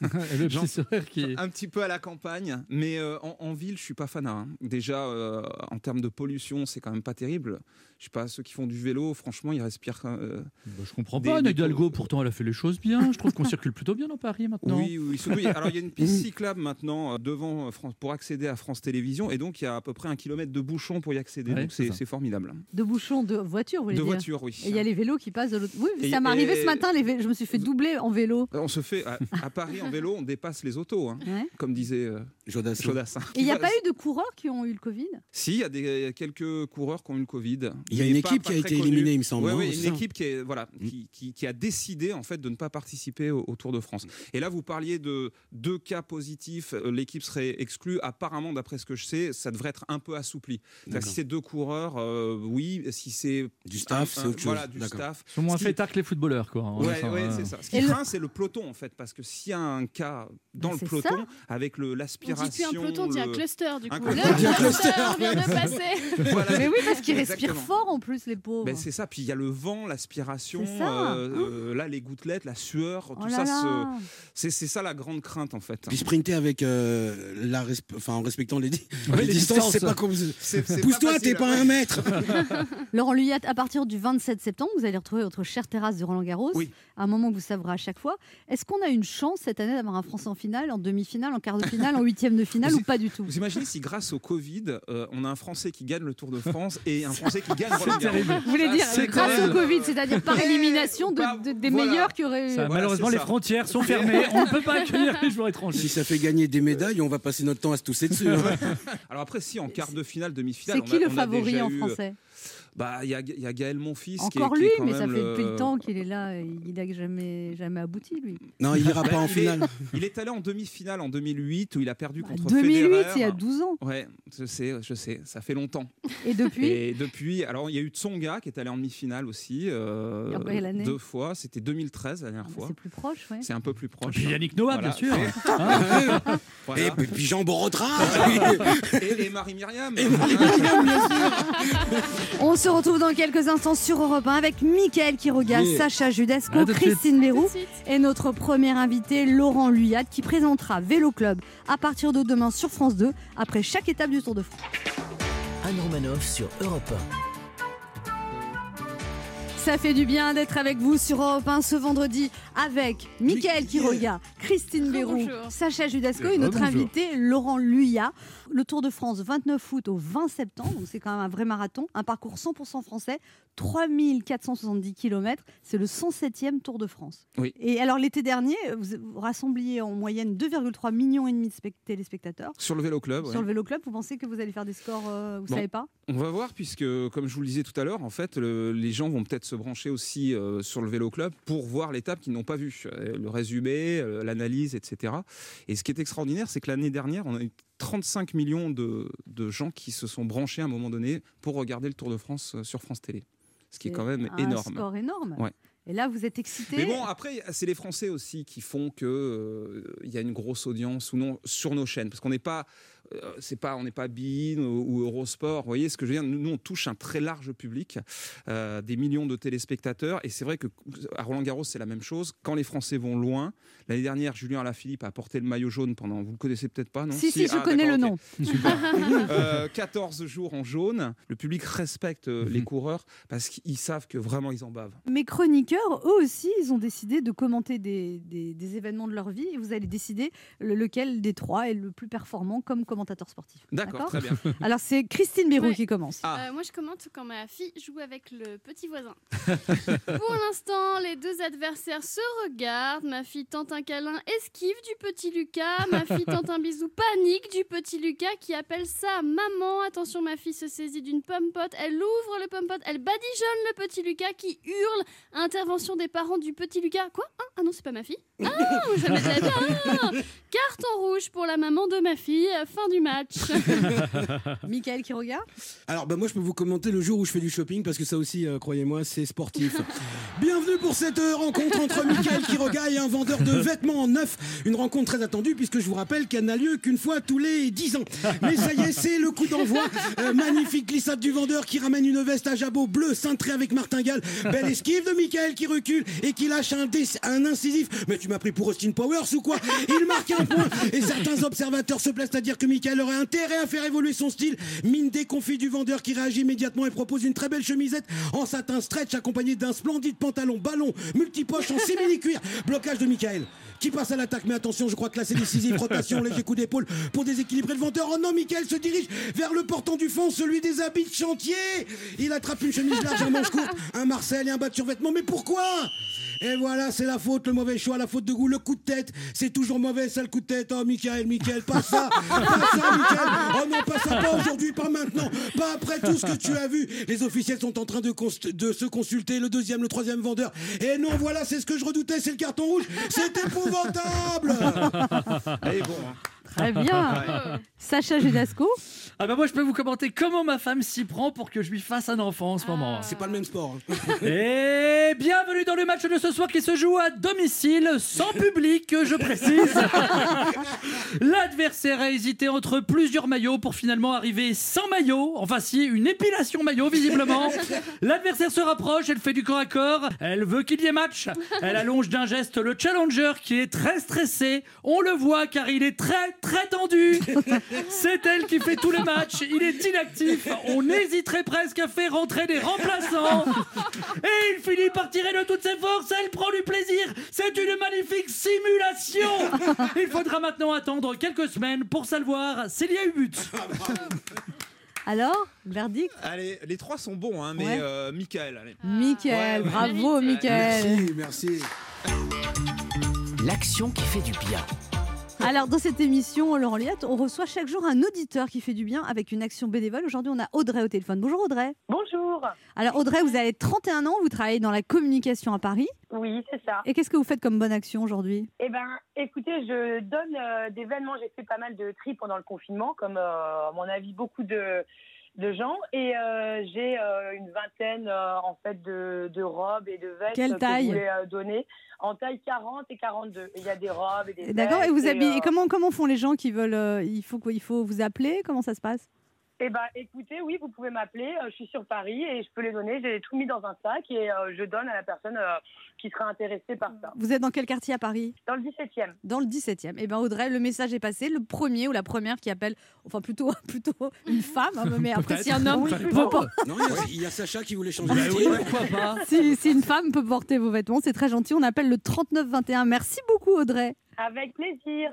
qui. un petit peu à la campagne, mais euh, en, en ville, je suis pas fanat. hein. Déjà, euh, en termes de pollution, c'est quand même pas terrible. Je sais pas, ceux qui font du vélo, franchement, ils respirent. euh, Bah, je comprends Des- pas. Anne des- Hidalgo, pourtant, elle a fait les choses bien. Je trouve qu'on circule plutôt bien dans Paris maintenant. Oui, oui, alors il y a une piste cyclable maintenant euh, devant euh, France pour accéder à France Télévisions, et donc il y a à peu près un kilomètre de bouchon pour y accéder. Ouais, donc c'est formidable. De bouchons, de voitures, vous voulez De dire voiture, oui. Et il y a les vélos qui passent de l'autre. Oui, Et- ça m'est arrivé ce matin, les je me suis fait doubler en vélo. On se fait à, à Paris en vélo, on dépasse les autos, hein, Ouais. comme disait euh, Jodassin. Jodassin. Et il n'y a pas eu de coureurs qui ont eu le Covid? Si, il y a des, il y a quelques coureurs qui ont eu le Covid. Il y a une pas- équipe pas qui a été éliminée, il me semble. Oui, oui, une ça équipe qui, est, voilà, Mm. qui, qui- qui a décidé en fait de ne pas participer au, au Tour de France. Et là, vous parliez de deux cas positifs. euh, L'équipe serait exclue. Apparemment, d'après ce que je sais, ça devrait être un peu assoupli. Si c'est deux coureurs, euh, oui. Si c'est Du staff, c'est autre chose. Voilà, du staff. Ils sont moins fêtards que les footballeurs, quoi. Ouais, euh, c'est ça. Ce qui Et le- craint, c'est le peloton en fait, parce que s'il y a un cas dans Bah, le peloton avec le On l'aspiration, dit plus un peloton, on dit un le- cluster du Un coup. cluster. Le un cluster cluster, vient de passer. Mais oui, parce qu'ils respirent Exactement. En plus, les pauvres. Ben, c'est ça, puis il y a le vent, l'aspiration, C'est ça. euh, euh, là les gouttelettes, la sueur, Oh tout là ça, c'est ça la grande crainte en fait. Puis sprinter avec euh, la resp- enfin en respectant les, di- Ouais, les les distances, c'est pas comme pousse-toi, t'es pas un mètre. Laurent Luyat, à partir du 27 septembre, vous allez retrouver votre chère terrasse de Roland Garros. Oui. Un moment que vous savrez à chaque fois. Est-ce qu'on a une chance cette année d'avoir un Français en finale, en demi-finale, en quart de finale, en huitième de finale Vous- ou pas du tout? Vous imaginez si grâce au Covid, euh, on a un Français qui gagne le Tour de France et un Français qui gagne Vous voulez dire c'est grâce au Covid, c'est-à-dire par élimination de- de- des voilà. meilleurs qui auraient. Ça, Voilà, malheureusement, c'est les ça. frontières sont fermées. On ne peut pas accueillir les joueurs étrangers. Si ça fait gagner des médailles, on va passer notre temps à se tousser dessus. hein. Alors après, si en quart de finale, demi-finale, C'est on a- qui le on a favori déjà en eu, euh, français Bah, il y a, il y a Gaël Monfils. qui est- Encore qui est lui, quand mais ça fait depuis le temps qu'il est là. et Il n'a jamais, jamais abouti, lui. Non, il ira Bah, pas en il est- finale. Il est allé en demi-finale en 2008 où il a perdu Bah, contre 2008, Federer. il y a 12 ans. Ouais, je sais, je sais, ça fait longtemps. Et depuis Et depuis, alors il y a eu Tsonga qui est allé en demi-finale aussi, euh, Et année deux fois. C'était 2013 la dernière Ah, fois. C'est plus proche, ouais. C'est un peu plus proche. Et puis Yannick Noah, Voilà. bien sûr. Et- Hein voilà. Et puis Jean Borotra. Et, et Marie-Myriam. On se retrouve dans quelques instants sur Europe 1 avec Mickaël Quiroga, Yeah. Sacha Judasco, suite. Christine suite. et notre premier invité Laurent Luyat qui présentera Vélo Club à partir de demain sur France 2 après chaque étape du Tour de France. Anne Romanoff sur Europe Ça fait du bien d'être avec vous sur Europe 1 ce vendredi avec Mickaël Quiroga, Christine Bérou, Rebonjour. Sacha Judasco Et et notre rebonjour. invité Laurent Luyat. Le Tour de France 29 août au 20 septembre, donc c'est quand même un vrai marathon, un parcours 100% français, 3470 km, c'est le 107e Tour de France. Oui. Et alors l'été dernier, vous, rassembliez en moyenne 2,3 millions et demi de spect- téléspectateurs. Sur le vélo club. ouais. Sur le Vélo Club, vous pensez que vous allez faire des scores, euh, vous Bon. savez pas? On va voir, puisque, comme je vous le disais tout à l'heure, en fait, le- les gens vont peut-être se brancher aussi euh, sur le vélo club pour voir l'étape qu'ils n'ont pas vue, Euh, le résumé, euh, l'analyse, etc. Et ce qui est extraordinaire, c'est que l'année dernière, on a eu 35 millions de, de gens qui se sont branchés à un moment donné pour regarder le Tour de France euh, sur France Télé. Ce qui est quand même un énorme. score énorme. Ouais. Et là, vous êtes excité. Mais bon, après, c'est les Français aussi qui font que euh, il y a une grosse audience ou non sur nos chaînes, parce qu'on n'est pas, euh, c'est pas, on n'est pas Bein ou, ou Eurosport. Vous voyez ce que je veux dire? Nous, nous, on touche un très large public, euh, des millions de téléspectateurs, et c'est vrai que à Roland Garros, c'est la même chose. Quand les Français vont loin, l'année dernière, Julien Alaphilippe a porté le maillot jaune pendant, vous le connaissez peut-être pas, non? Si, si, je Ah, connais le nom. Euh, 14 jours en jaune, le public respecte euh, Mhm. les coureurs parce qu'ils savent que vraiment ils en bavent. Mes chroniqueurs, eux aussi, ils ont décidé de commenter des, des- des événements de leur vie et vous allez décider le- lequel des trois est le plus performant comme commentateur sportif. D'accord, très bien. Alors c'est Christine Bérou Ouais. qui commence. Ah. Euh, moi, je commente quand ma fille joue avec le petit voisin. Pour l'instant, les deux adversaires se regardent. Ma fille tente un câlin, esquive du petit Lucas. Ma fille tente un bisou, panique du petit Lucas qui appelle ça maman. Attention, ma fille se saisit d'une pomme pote. Elle ouvre le pomme pote. Elle badigeonne le petit Lucas qui hurle. Intervention des parents du petit Lucas. Quoi? Ah, ah non, c'est pas ma fille. Ah. Ah Carton rouge pour la maman de ma fille. Fin du match. Michael qui regarde Alors, bah, moi, je peux vous commenter le jour où je fais du shopping parce que ça aussi, euh, croyez-moi, c'est sportif. Bienvenue pour cette euh, rencontre entre Michael Quiroga et un vendeur de vêtements neufs. Une rencontre très attendue puisque je vous rappelle qu'elle n'a lieu qu'une fois tous les 10 ans. Mais ça y est, c'est le coup d'envoi. Euh, magnifique glissade du vendeur qui ramène une veste à jabot bleu cintrée avec martingale. Belle esquive de Michael qui recule et qui lâche un, un incisif. Mais tu m'as pris pour Austin Powers ou quoi Il marque un point et certains observateurs se plaisent à dire que Michael aurait intérêt à faire évoluer son style. Mine déconfit du vendeur qui réagit immédiatement et propose une très belle chemisette en satin stretch accompagnée d'un splendide pantalon ballon multipoche en simili-cuir. Blocage de Michael qui passe à l'attaque. Mais attention, je crois que là c'est décisif. Rotation, léger coup d'épaule pour déséquilibrer le vendeur. Oh non, Michael se dirige vers le portant du fond, celui des habits de chantier. Il attrape une chemise large, un manche courte, un Marcel et un bas de survêtement. Mais pourquoi? Et voilà, c'est la faute, le mauvais choix, la de goût, le coup de tête. C'est toujours mauvais, ça, le coup de tête. Oh, Michael, Michael, pas ça, pas ça, Michael. Oh non, pas ça, pas aujourd'hui, pas maintenant, pas après tout ce que tu as vu. Les officiels sont en train de, se consulter, le deuxième, le troisième vendeur. Et non, voilà, c'est ce que je redoutais, c'est le carton rouge. C'est épouvantable. Très bien. Sacha Judasco Ah bah moi je peux vous commenter comment ma femme s'y prend pour que je lui fasse un enfant en ce moment. C'est pas le même sport. hein. Et bienvenue dans le match de ce soir qui se joue à domicile, sans public, je précise. L'adversaire a hésité entre plusieurs maillots pour finalement arriver sans maillot. Enfin si, une épilation maillot visiblement. L'adversaire se rapproche, elle fait du corps à corps, elle veut qu'il y ait match. Elle allonge d'un geste le challenger qui est très stressé. On le voit car il est très très tendu. C'est elle qui fait tous les match, il est inactif. On hésiterait presque à faire rentrer des remplaçants. Et il finit par tirer de toutes ses forces. Elle prend du plaisir. C'est une magnifique simulation. Il faudra maintenant attendre quelques semaines pour savoir s'il y a eu but. Alors, verdict? Allez, les trois sont bons, hein, mais Ouais. euh, Michael, allez. Mickaël, Ouais, ouais. bravo Mickaël. Merci, merci. L'action qui fait du bien. Alors, dans cette émission, Laurent Liette, on reçoit chaque jour un auditeur qui fait du bien avec une action bénévole. Aujourd'hui, on a Audrey au téléphone. Bonjour Audrey. Bonjour. Alors, Audrey, vous avez 31 ans, vous travaillez dans la communication à Paris. Oui, c'est ça. Et qu'est-ce que vous faites comme bonne action aujourd'hui? Eh ben, écoutez, je donne euh, des vêtements. J'ai fait pas mal de tri pendant le confinement, comme euh, à mon avis beaucoup de de gens, et euh, j'ai euh, une vingtaine euh, en fait de, de robes et de vestes Quelle que taille je voulais donner en taille 40 et 42. Et Il y a des robes et des D'accord. Et vous habillez. et comment comment font les gens qui veulent Il faut quoi Il faut vous appeler? Comment ça se passe? Eh ben, écoutez, oui, vous pouvez m'appeler. euh, je suis sur Paris et je peux les donner. J'ai tout mis dans un sac et euh, je donne à la personne euh, qui sera intéressée par ça. Vous êtes dans quel quartier à Paris? Dans le 17e. Dans le 17e. Eh ben Audrey, le message est passé. Le premier ou la première qui appelle, enfin plutôt plutôt une femme, hein, mais après si un homme Oui, peut plutôt. por- Non, il y a- il y, a Sacha qui voulait changer Bah de oui, style. pourquoi pas si, si une femme peut porter vos vêtements, c'est très gentil. On appelle le 3921. Merci beaucoup Audrey. Avec plaisir.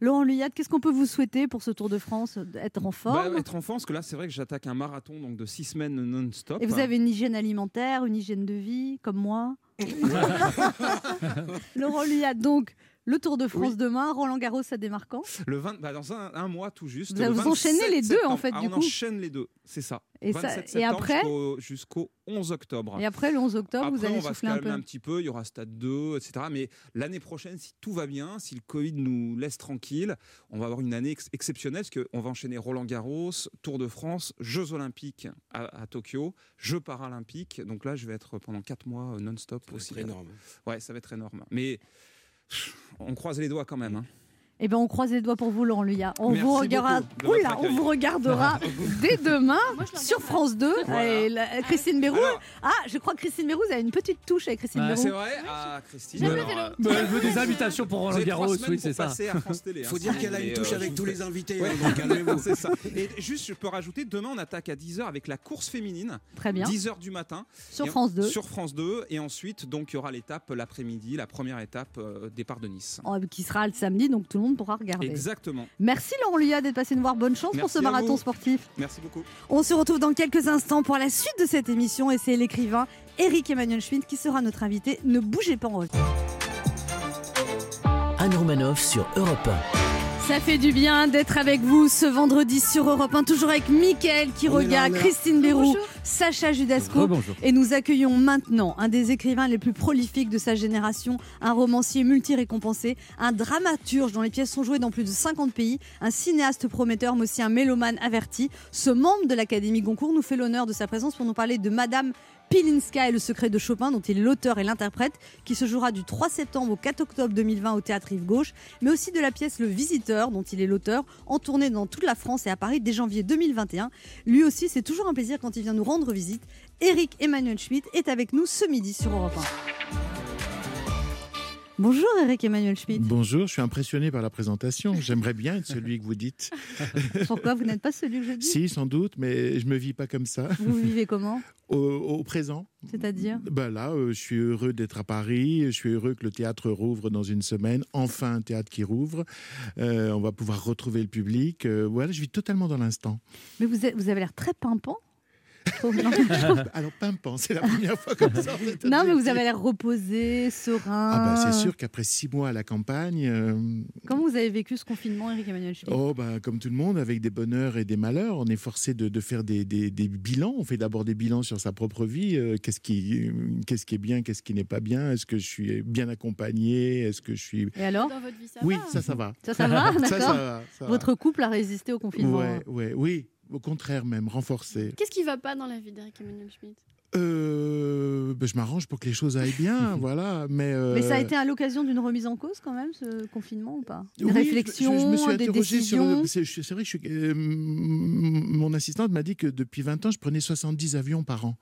Laurent Luyat, qu'est-ce qu'on peut vous souhaiter pour ce Tour de France Être en Bah, forme être enfant, parce que là, c'est vrai que j'attaque un marathon donc de six semaines non-stop. Et vous avez une hygiène alimentaire, une hygiène de vie, comme moi Laurent Luyat, donc, le Tour de France Oui. demain, Roland Garros, ça démarre quand? Le 20, bah, dans un, un mois tout juste. Vous- vous 27 enchaînez les deux, en fait, Ah, du on coup. enchaîne les deux, c'est ça. Et ça- 27 et septembre après jusqu'au, jusqu'au 11 octobre. Et après, le 11 octobre, vous allez on va se souffler un calmer peu. un petit peu, il y aura Stade 2, etc. Mais l'année prochaine, si tout va bien, si le Covid nous laisse tranquille, on va avoir une année ex- exceptionnelle, parce qu'on va enchaîner Roland Garros, Tour de France, Jeux Olympiques à, à Tokyo, Jeux Paralympiques. Donc là, je vais être pendant 4 mois euh, non-stop aussi. Énorme. Ouais, ça va être énorme. Mais on croise les doigts quand même. hein. Eh ben, on croise les doigts pour vous, Laurent Luyat. On Merci vous regardera. Oula, on vous regardera dès demain Moi, sur. France 2. Voilà. Et la- Christine Bérou. Alors- Ah, je crois que Christine Bérou, vous avez une petite touche avec Christine Bérou. C'est vrai Ah, Christine. Alors, euh, Bah, Elle veut des invitations pour Roland Garros, oui, c'est ça. à France Télé. Faut hein, dire si qu'elle a une voulez, touche euh, avec tous les invités. Ouais. hein, donc calmez-vous. c'est ça. Et juste, je peux rajouter, demain, on attaque à 10h avec la course féminine. Très bien. 10h du matin. Sur France 2. Sur France 2. Et ensuite, donc, il y aura l'étape l'après-midi, la première étape, euh, départ de Nice. Oh, Qui sera le samedi, donc tout le monde pourra regarder. Exactement. Merci Laurent Luyat d'être passé nous voir. Bonne chance pour ce marathon vous. sportif. Merci beaucoup. On se retrouve dans quelques instants pour la suite de cette émission et c'est l'écrivain Eric Emmanuel Schmitt qui sera notre invité. Ne bougez pas en haut. Anne Romanoff sur Europe Ça fait du bien d'être avec vous ce vendredi sur Europe 1, toujours avec Mickaël qui On est là, regarde, on est là. Christine Bérou, Bonjour. Sacha Judasco. Et nous accueillons maintenant un des écrivains les plus prolifiques de sa génération, un romancier multi-récompensé, un dramaturge dont les pièces sont jouées dans plus de 50 pays, un cinéaste prometteur, mais aussi un mélomane averti. Ce membre de l'Académie Goncourt nous fait l'honneur de sa présence pour nous parler de Madame Pilinska et le secret de Chopin, dont il est l'auteur et l'interprète, qui se jouera du 3 septembre au 4 octobre 2020 au Théâtre Rive Gauche, mais aussi de la pièce Le Visiteur, dont il est l'auteur, en tournée dans toute la France et à Paris dès janvier 2021. Lui aussi, c'est toujours un plaisir quand il vient nous rendre visite. Eric Emmanuel Schmitt est avec nous ce midi sur Europe 1. Bonjour Eric Emmanuel Schmitt. Bonjour, je suis impressionné par la présentation. J'aimerais bien être celui que vous dites. Pourquoi vous n'êtes pas celui que je dis Si, sans doute, mais je me vis pas comme ça. Vous vivez comment Au, au présent, C'est-à-dire ben là, euh, je suis heureux d'être à Paris. Je suis heureux que le théâtre rouvre dans une semaine. Enfin, un théâtre qui rouvre. Euh, on va pouvoir retrouver le public. Euh, voilà, je vis totalement dans l'instant. Mais vous, êtes- vous avez l'air très pimpant. Oh, non. Alors, pimpant, c'est la première fois comme ça. non, mais vous avez l'air reposé, serein. Ah bah, c'est sûr qu'après six mois à la campagne, euh, Comment vous avez vécu ce confinement, Eric Emmanuel Schmitt Oh, bah, comme tout le monde, avec des bonheurs et des malheurs, on est forcé de, de faire des, des- des bilans. On fait d'abord des bilans sur sa propre vie. Euh, qu'est-ce, qui, qu'est-ce qui est bien, qu'est-ce qui n'est pas bien Est-ce que je suis bien accompagné Est-ce que je suis... Et alors? Dans votre vie, ça Oui, va ça, ça va. Ça, ça va, Ça, ça d'accord va, ça va. Votre couple a résisté au confinement. Ouais, ouais, oui, au contraire même, renforcé. Qu'est-ce qui va pas dans la vie d'Eric Emmanuel Schmitt Euh, ben, je m'arrange pour que les choses aillent bien, voilà. Mais, euh, Mais ça a été à l'occasion d'une remise en cause quand même, ce confinement ou pas? Une Oui, réflexion, je, je me suis des décisions sur. C'est vrai que je suis- euh, mon assistante m'a dit que depuis 20 ans, je prenais 70 avions par an.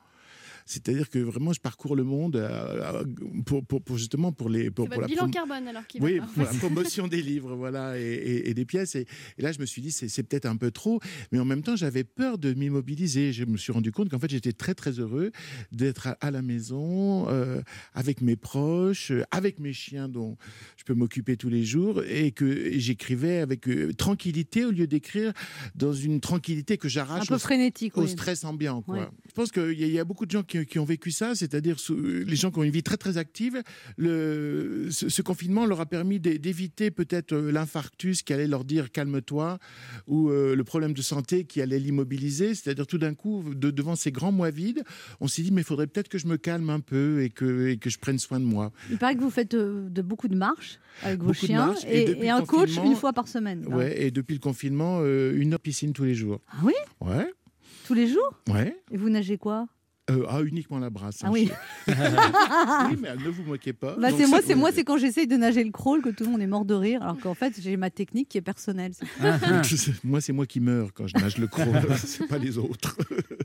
C'est-à-dire que vraiment, je parcours le monde euh, pour, pour, pour justement pour les pour, pour la bilan prom- carbone alors qui oui, va pour la promotion des livres, voilà, et, et- et des pièces. Et, et là, je me suis dit, c'est peut-être un peu trop, mais en même temps, j'avais peur de m'immobiliser. Je me suis rendu compte qu'en fait, j'étais très très heureux d'être à, à la maison, euh, avec mes proches, euh, avec mes chiens dont je peux m'occuper tous les jours, et que j'écrivais avec euh, tranquillité au lieu d'écrire dans une tranquillité que Un j'arrache peu au, frénétique. au oui. stress ambiant. Quoi. Ouais. Je pense qu'il y, y a beaucoup de gens qui, qui ont vécu ça, c'est-à-dire les gens qui ont une vie très très active. Le, ce, ce confinement leur a permis d'é- d'éviter peut-être euh, l'infarctus qui allait leur dire calme-toi ou euh, le problème de santé qui allait l'immobiliser. C'est-à-dire tout d'un coup, de- devant ces grands mois vides, on s'est dit mais il faudrait peut-être que je me calme un peu et que, et que je prenne soin de moi. Il paraît que vous faites euh, de beaucoup de marches avec vos Beaucoup chiens et un coach une fois par semaine. là. Ouais, et depuis le confinement, euh, une heure piscine tous les jours. Ah oui? Ouais, Tous les jours? Ouais. Et vous nagez quoi? Euh, ah, uniquement la brasse. Ah hein, oui. je- oui, mais ne vous moquez pas. Bah, c'est moi, c'est moi, c'est quand j'essaye de nager le crawl que tout le monde est mort de rire, alors qu'en fait j'ai ma technique qui est personnelle. moi, c'est moi qui meurs quand je nage le crawl, c'est pas les autres.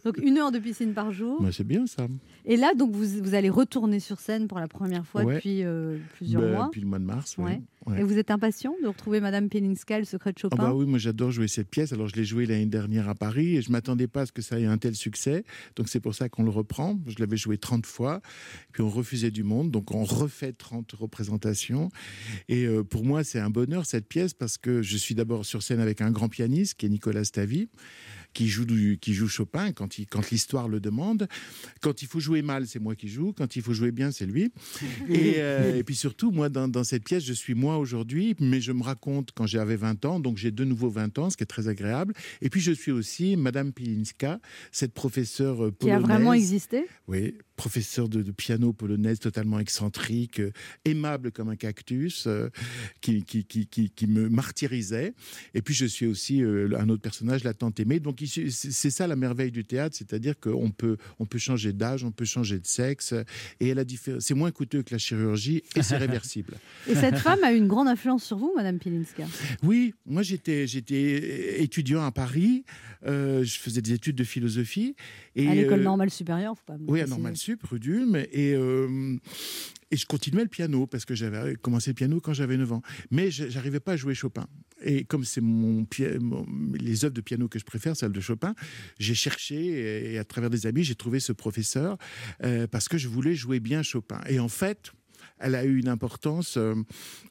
Donc une heure de piscine par jour. Moi, c'est bien ça. Et là, donc vous, vous allez retourner sur scène pour la première fois Ouais. depuis euh, plusieurs Bah, mois. Depuis le mois de mars. ouais. Ouais. Ouais. Et vous êtes impatient de retrouver Madame Pelinska, le secret de Ah Chopin bah oui, moi j'adore jouer cette pièce. Alors je l'ai jouée l'année dernière à Paris et je m'attendais pas à ce que ça ait un tel succès. Donc c'est pour ça qu'on le reprend. Je l'avais joué 30 fois, puis on refusait du monde, donc on refait 30 représentations. Et euh, pour moi c'est un bonheur cette pièce parce que je suis d'abord sur scène avec un grand pianiste qui est Nicolas Stavi qui joue, du, qui joue Chopin quand, il, quand l'histoire le demande. Quand il faut jouer mal, c'est moi qui joue. Quand il faut jouer bien, c'est lui. Et, euh, et puis surtout, moi, dans, dans cette pièce, je suis moi aujourd'hui, mais je me raconte quand j'avais 20 ans, donc j'ai de nouveau 20 ans, ce qui est très agréable. Et puis je suis aussi Madame Pilinska, cette professeure euh, Qui a polonaise. vraiment existé? Oui, professeur de, de piano polonaise totalement excentrique, euh, aimable comme un cactus, euh, qui, qui, qui, qui, me martyrisait. Et puis je suis aussi un autre personnage, la tante aimée. Donc c'est ça la merveille du théâtre, c'est-à-dire qu'on peut, on peut changer d'âge, on peut changer de sexe, et elle a c'est moins coûteux que la chirurgie et c'est réversible. Et cette femme a eu une grande influence sur vous, Madame Pilinska? Oui, moi j'étais j'étais étudiant à Paris, euh, je faisais des études de philosophie. Et, à l'école euh, normale supérieure, faut pas me oui, à préciser. Normal Sup, rue d'Ulm. Et, euh, et je continuais le piano parce que j'avais commencé le piano quand j'avais 9 ans. Mais je n'arrivais pas à jouer Chopin. Et comme c'est mon, mon- les œuvres de piano que je préfère, celles de Chopin, j'ai cherché et, à travers des amis, j'ai trouvé ce professeur euh, parce que je voulais jouer bien Chopin. Et en fait, elle a eu une importance euh,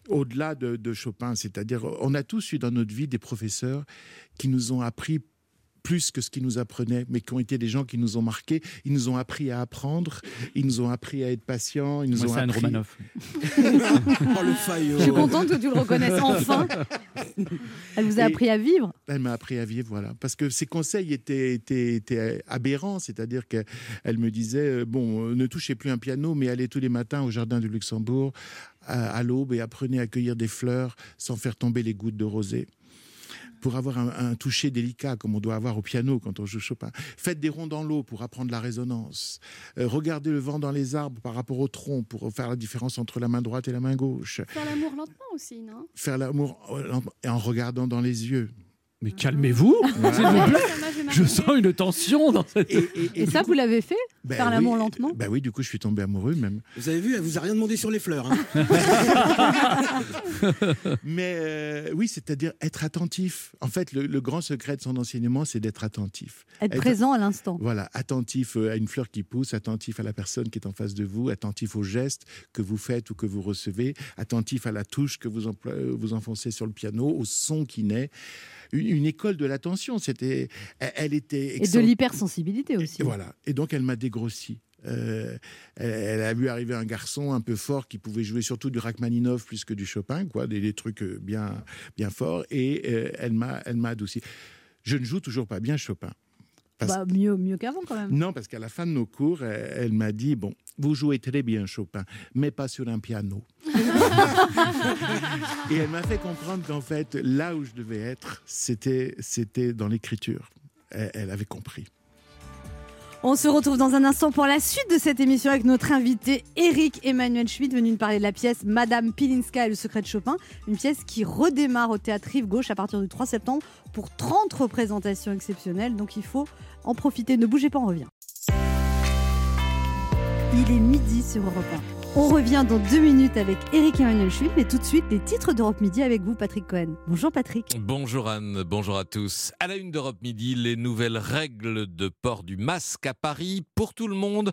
au-delà de, de Chopin. C'est-à-dire, on a tous eu dans notre vie des professeurs qui nous ont appris plus que ce qu'ils nous apprenaient, mais qui ont été des gens qui nous ont marqués. Ils nous ont appris à apprendre, ils nous ont appris à être patients, ils nous Moi, ont c'est Anne appris... Romanoff. Oh, le faillot. Je suis contente que tu le reconnaisses enfin. Elle vous a Et- appris à vivre. Elle m'a appris à vivre, voilà. Parce que ses conseils étaient, étaient, étaient aberrants, c'est-à-dire qu'elle me disait, euh, bon, euh, ne touchez plus un piano, mais allez tous les matins au Jardin du Luxembourg à, à l'aube et apprenez à cueillir des fleurs sans faire tomber les gouttes de rosée. Pour avoir un, un toucher délicat, comme on doit avoir au piano quand on joue Chopin. Faites des ronds dans l'eau pour apprendre la résonance. Euh, regardez le vent dans les arbres par rapport au tronc pour faire la différence entre la main droite et la main gauche. Faire l'amour lentement aussi, non? Faire l'amour en- en regardant dans les yeux. Mais calmez-vous, s'il vous plaît. Je sens une tension dans cette. Et, et- et Et du ça, coup- vous l'avez fait Ben oui, l'amour lentement Ben oui, du coup, je suis tombé amoureux même. Vous avez vu, elle vous a rien demandé sur les fleurs. hein. Mais euh, oui, c'est-à-dire être attentif. En fait, le, le grand secret de son enseignement, c'est d'être attentif. Être présent à l'instant. Voilà, attentif euh, à une fleur qui pousse, attentif à la personne qui est en face de vous, attentif aux gestes que vous faites ou que vous recevez, attentif à la touche que vous, vous enfoncez sur le piano, au son qui naît. Une, une école de l'attention, c'était, elle, elle était Et de l'hypersensibilité aussi. Et voilà. Et donc, elle m'a dégrossi. Euh, elle, a vu arriver un garçon un peu fort qui pouvait jouer surtout du Rachmaninoff plus que du Chopin, quoi, des, des trucs euh, bien, bien forts. Et euh, elle m'a, elle m'a adouci. Je ne joue toujours pas bien Chopin. Parce- Bah, mieux mieux qu'avant quand même. Non, parce qu'à la fin de nos cours, elle, elle m'a dit bon, vous jouez très bien Chopin, mais pas sur un piano. Et elle m'a fait comprendre qu'en fait, là où je devais être, c'était, c'était dans l'écriture. Elle, elle avait compris. On se retrouve dans un instant pour la suite de cette émission avec notre invité Eric Emmanuel Schmitt, venu nous parler de la pièce Madame Pilinska et le secret de Chopin, une pièce qui redémarre au théâtre Rive Gauche à partir du 3 septembre pour 30 représentations exceptionnelles. Donc il faut en profiter. Ne bougez pas, on revient. Il est midi sur Europe 1. On revient dans deux minutes avec Eric Emmanuel Schmitt, mais tout de suite les titres d'Europe Midi avec vous, Patrick Cohen. Bonjour Patrick. Bonjour Anne, bonjour à tous. À la une d'Europe Midi, les nouvelles règles de port du masque à Paris pour tout le monde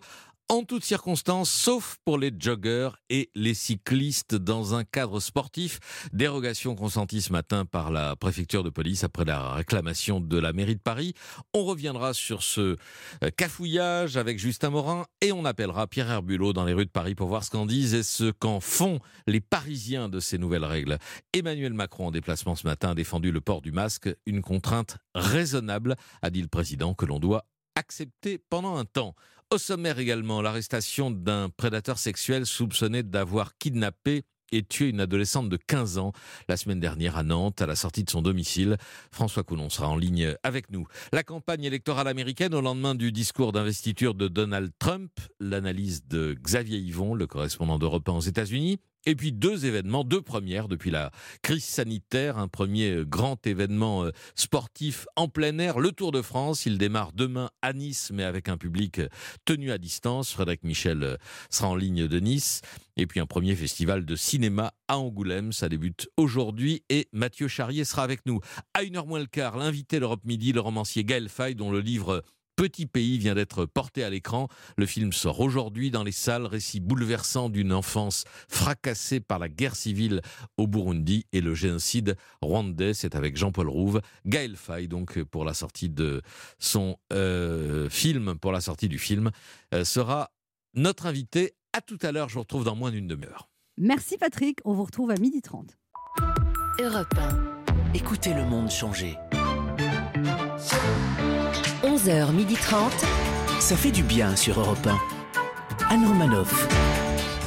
en toutes circonstances, sauf pour les joggers et les cyclistes dans un cadre sportif. Dérogation consentie ce matin par la préfecture de police après la réclamation de la mairie de Paris. On reviendra sur ce euh, cafouillage avec Justin Morin et on appellera Pierre Herbulot dans les rues de Paris pour voir ce qu'en disent et ce qu'en font les Parisiens de ces nouvelles règles. Emmanuel Macron en déplacement ce matin a défendu le port du masque, une contrainte raisonnable, a dit le président, que l'on doit accepter pendant un temps. Au sommaire également, l'arrestation d'un prédateur sexuel soupçonné d'avoir kidnappé et tué une adolescente de 15 ans la semaine dernière à Nantes, à la sortie de son domicile. François Coulon sera en ligne avec nous. La campagne électorale américaine au lendemain du discours d'investiture de Donald Trump, l'analyse de Xavier Yvon, le correspondant d'Europe 1 aux États-Unis, et puis deux événements, deux premières depuis la crise sanitaire. Un premier euh, grand événement euh, sportif en plein air, le Tour de France. Il démarre demain à Nice, mais avec un public euh, tenu à distance. Frédéric Michel sera en ligne de Nice. Et puis un premier festival de cinéma à Angoulême. Ça débute aujourd'hui et Mathieu Charrier sera avec nous. À une heure moins le quart, l'invité d'Europe Midi, le romancier Gaël Faye, dont le livre Petit pays vient d'être porté à l'écran. Le film sort aujourd'hui dans les salles, récit bouleversant d'une enfance fracassée par la guerre civile au Burundi et le génocide rwandais. C'est avec Jean-Paul Rouve, Gaël Faye donc pour la sortie de son euh, film, pour la sortie du film, euh, sera notre invité. À tout à l'heure, je vous retrouve dans moins d'une demi-heure. Merci Patrick, on vous retrouve à 12h30. Europe 1. Écoutez le monde changer. 11h30. Ça fait du bien sur Europe 1. Anne Romanoff.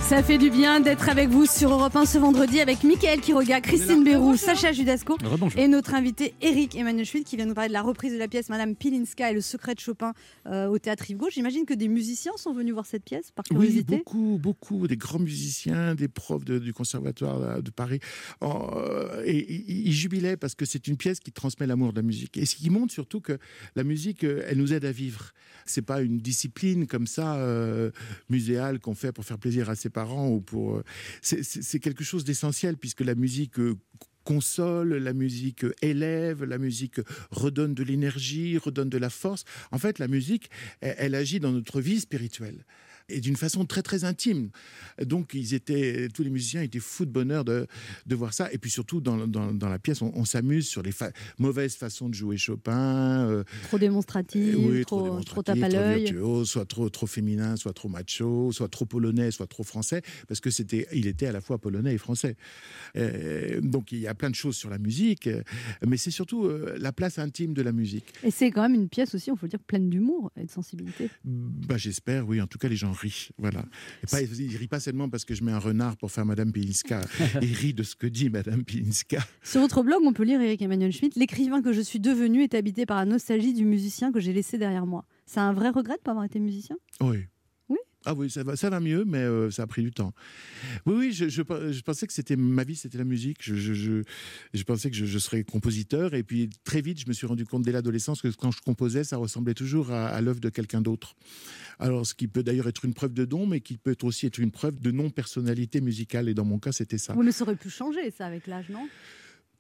Ça fait du bien d'être avec vous sur Europe 1 ce vendredi avec Mickaël Quiroga, Christine Bérou, Sacha Judasco et notre invité Eric Emmanuel Schmitt qui vient nous parler de la reprise de la pièce Madame Pilinska et le secret de Chopin euh, au théâtre Yves Gauche. J'imagine que des musiciens sont venus voir cette pièce par Oui, curiosité. beaucoup, beaucoup, des grands musiciens, des profs de- du conservatoire de Paris, En, euh, et ils jubilaient parce que c'est une pièce qui transmet l'amour de la musique et ce qui montre surtout que la musique, euh, elle nous aide à vivre. C'est pas une discipline comme ça euh, muséale qu'on fait pour faire plaisir à ses ou pour. euh, c'est- quelque chose d'essentiel puisque la musique. euh, console, la musique euh, élève, la musique redonne de l'énergie, redonne de la force. En fait, la musique, elle agit dans notre vie spirituelle et d'une façon très très intime. Donc ils étaient, tous les musiciens étaient fous de bonheur de, de voir ça. Et puis surtout dans, dans, dans la pièce, on, on s'amuse sur les fa- mauvaises façons de jouer Chopin. euh, Trop démonstratif, oui, trop, démonstratif, trop tape à l'œil. soit trop trop féminin, soit trop macho, soit trop polonais, soit trop français, parce que c'était, il était à la fois polonais et français. Euh, donc il y a plein de choses sur la musique, euh, mais c'est surtout euh, la place intime de la musique. Et c'est quand même une pièce aussi, on faut le dire, pleine d'humour et de sensibilité. Bah, j'espère, oui. En tout cas, les gens Voilà. Et pas, ils rient pas seulement parce que je mets un renard pour faire Madame Pilinska. ils rient de ce que dit Madame Pilinska. Sur votre blog, on peut lire Eric Emmanuel Schmitt. L'écrivain que je suis devenu est habité par la nostalgie du musicien que j'ai laissé derrière moi. C'est un vrai regret de pas avoir été musicien? Oui. Ah oui, ça va, ça va mieux, mais euh, ça a pris du temps. Oui, oui, je, pensais que c'était ma vie, c'était la musique. Je, pensais que je, serais compositeur, et puis très vite, je me suis rendu compte dès l'adolescence que quand je composais, ça ressemblait toujours à, à l'œuvre de quelqu'un d'autre. Alors, ce qui peut d'ailleurs être une preuve de don, mais qui peut aussi être une preuve de non-personnalité musicale. Et dans mon cas, c'était ça. Vous ne saurez plus changer ça avec l'âge, non?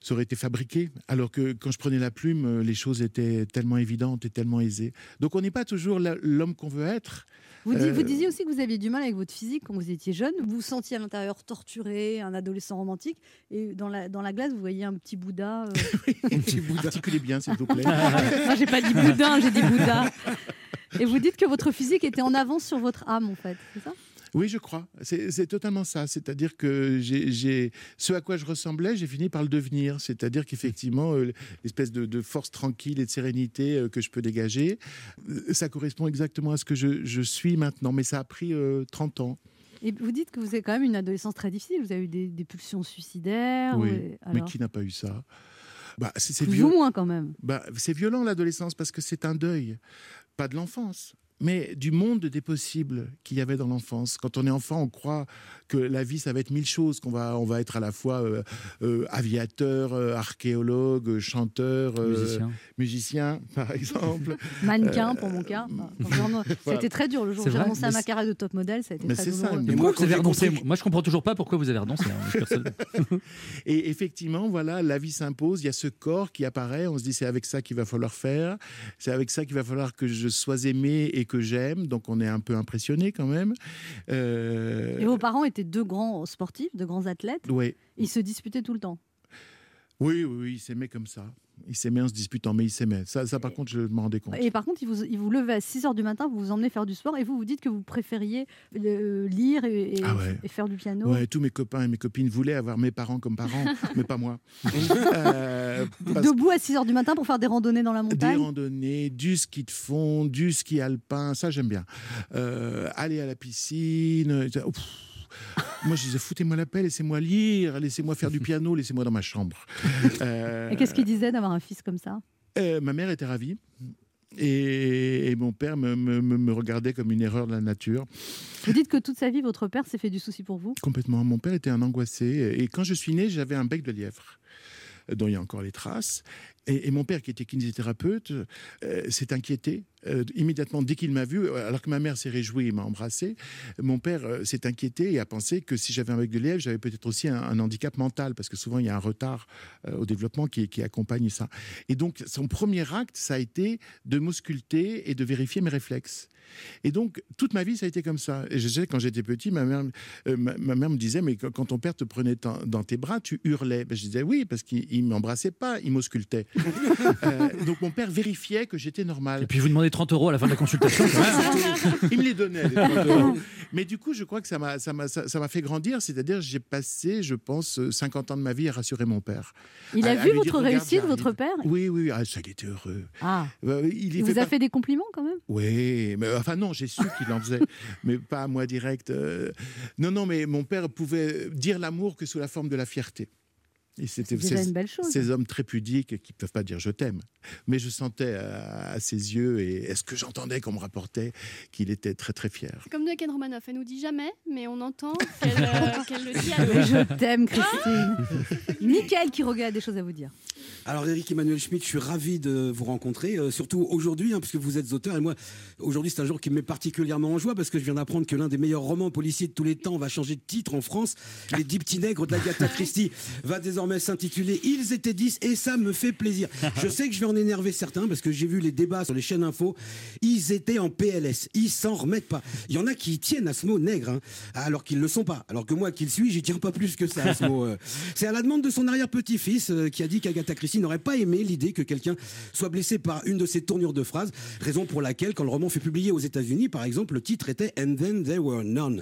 Ça aurait été fabriqué, alors que quand je prenais la plume, euh, les choses étaient tellement évidentes et tellement aisées. Donc on n'est pas toujours l'homme qu'on veut être. vous, dis- Euh, vous disiez aussi que vous aviez du mal avec votre physique quand vous étiez jeune. Vous vous sentiez à l'intérieur torturé, un adolescent romantique. Et dans la, dans la glace, vous voyez un petit Bouddha. euh. Articulez bien, s'il vous plaît. Moi, j'ai pas dit boudin, j'ai dit Bouddha. Et vous dites que votre physique était en avance sur votre âme, en fait. C'est ça? Oui, je crois. C'est totalement ça. C'est-à-dire que j'ai- ce à quoi je ressemblais, j'ai fini par le devenir. C'est-à-dire qu'effectivement, euh, l'espèce de, de force tranquille et de sérénité euh, que je peux dégager, euh, ça correspond exactement à ce que je, je suis maintenant. Mais ça a pris euh, 30 ans. Et vous dites que vous avez quand même une adolescence très difficile. Vous avez eu des, des pulsions suicidaires. oui. Mais qui n'a pas eu ça? Bah, c'est c'est Plus viol- ou moins quand même. bah, c'est violent l'adolescence parce que c'est un deuil, pas de l'enfance, mais du monde des possibles qu'il y avait dans l'enfance. Quand on est enfant, on croit que la vie, ça va être mille choses, qu'on va, on va être à la fois euh, euh, aviateur, euh, archéologue, chanteur, euh, Musicien. musicien, par exemple. Mannequin Euh, pour mon cas. Enfin, voilà. été très dur le jour où j'ai renoncé à ma carrière de top modèle. Ça a été Mais très c'est ça, mais moi, vous avez Moi, je comprends toujours pas pourquoi vous avez renoncé. hein. Et effectivement, voilà, la vie s'impose. Il y a ce corps qui apparaît. On se dit, c'est avec ça qu'il va falloir faire. C'est avec ça qu'il va falloir que je sois aimé et que j'aime. Donc, on est un peu impressionné quand même. Euh, Et vos parents étaient deux grands sportifs, deux grands athlètes. ouais. Ils se disputaient tout le temps. Oui, oui, oui, ils s'aimaient comme ça. Ils s'aimaient en se disputant, mais ils s'aimaient. Ça, ça par contre, je m'en rendais compte. Et par contre, ils vous, vous levez à 6 h du matin, vous vous emmenez faire du sport et vous vous dites que vous préfériez euh, lire et, et- Ah ouais. et faire du piano. Ouais, tous mes copains et mes copines voulaient avoir mes parents comme parents, mais pas moi. Euh, parce Debout à 6 h du matin pour faire des randonnées dans la Des montagne. randonnées, du ski de fond, du ski alpin, ça j'aime bien. Euh, aller à la piscine. Moi je disais foutez-moi la paix, laissez-moi lire, laissez-moi faire du piano, laissez-moi dans ma chambre. Euh, Et qu'est-ce qu'il disait d'avoir un fils comme ça euh, Ma mère était ravie. Et, et mon père me, me- me- me regardait comme une erreur de la nature. Vous dites que toute sa vie, votre père s'est fait du souci pour vous. Complètement. Mon père était un angoissé. Et quand je suis né, j'avais un bec de lièvre, euh, dont il y a encore les traces. Et, et mon père, qui était kinésithérapeute, euh, s'est inquiété euh, immédiatement dès qu'il m'a vu. Alors que ma mère s'est réjouie, il m'a embrassé. Mon père euh, s'est inquiété et a pensé que si j'avais un bec de lièvre, j'avais peut-être aussi un, handicap mental, parce que souvent il y a un retard euh, au développement qui, accompagne ça. Et donc, son premier acte, ça a été de m'ausculter et de vérifier mes réflexes. Et donc, toute ma vie, ça a été comme ça. Et je sais, quand j'étais petit, ma mère, euh, me disait, mais quand, ton père te prenait dans, tes bras, tu hurlais. Ben, je disais oui, parce qu'il ne m'embrassait pas, il m'auscultait. Euh, donc, mon père vérifiait que j'étais normal. Et puis vous demandez 30 euros à la fin de la consultation. quand même. il me les donnait. les 30 euros. Mais du coup, je crois que ça m'a ça m'a- ça- ça m'a fait grandir. C'est-à-dire, j'ai passé, je pense, euh, 50 ans de ma vie à rassurer mon père. Il a À- vu votre dire, réussite, votre père? Oui, oui, ah, ça, il était heureux. Ah. Euh, il vous fait a pas- fait des compliments quand même? Oui, mais enfin non, j'ai su qu'il en faisait, mais pas à moi direct. euh. Non, non, mais mon père pouvait dire l'amour que sous la forme de la fierté. Et c'était ces, une belle chose. ces hommes très pudiques qui ne peuvent pas dire je t'aime. Mais je sentais à, à ses yeux et est-ce que j'entendais qu'on me rapportait qu'il était très très fier. C'est comme de Ken Romanoff, elle nous dit jamais, mais on entend qu'elle euh, qu'elle le dit à je t'aime, Christine. Michael qui regarde des choses à vous dire. Alors Eric Emmanuel Schmitt, je suis ravi de vous rencontrer, euh, surtout aujourd'hui, hein, puisque vous êtes auteur. Et moi, aujourd'hui, c'est un jour qui me met particulièrement en joie, parce que je viens d'apprendre que l'un des meilleurs romans policiers de tous les temps va changer de titre en France. Les Dix Petits Nègres d'Agatha Christie va désormais s'intituler Ils étaient 10, et ça me fait plaisir. Je sais que je vais en énerver certains, parce que j'ai vu les débats sur les chaînes info. Ils étaient en PLS, ils s'en remettent pas. Il y en a qui tiennent à ce mot nègre, hein, alors qu'ils ne le sont pas. Alors que moi qui le suis, j'y tiens pas plus que ça à ce euh. C'est à la demande de son arrière-petit-fils euh, qui a dit qu'Agatha Christie n'aurait pas aimé l'idée que quelqu'un soit blessé par une de ses tournures de phrases, raison pour laquelle, quand le roman fut publié aux États-Unis, par exemple, le titre était And then there were none.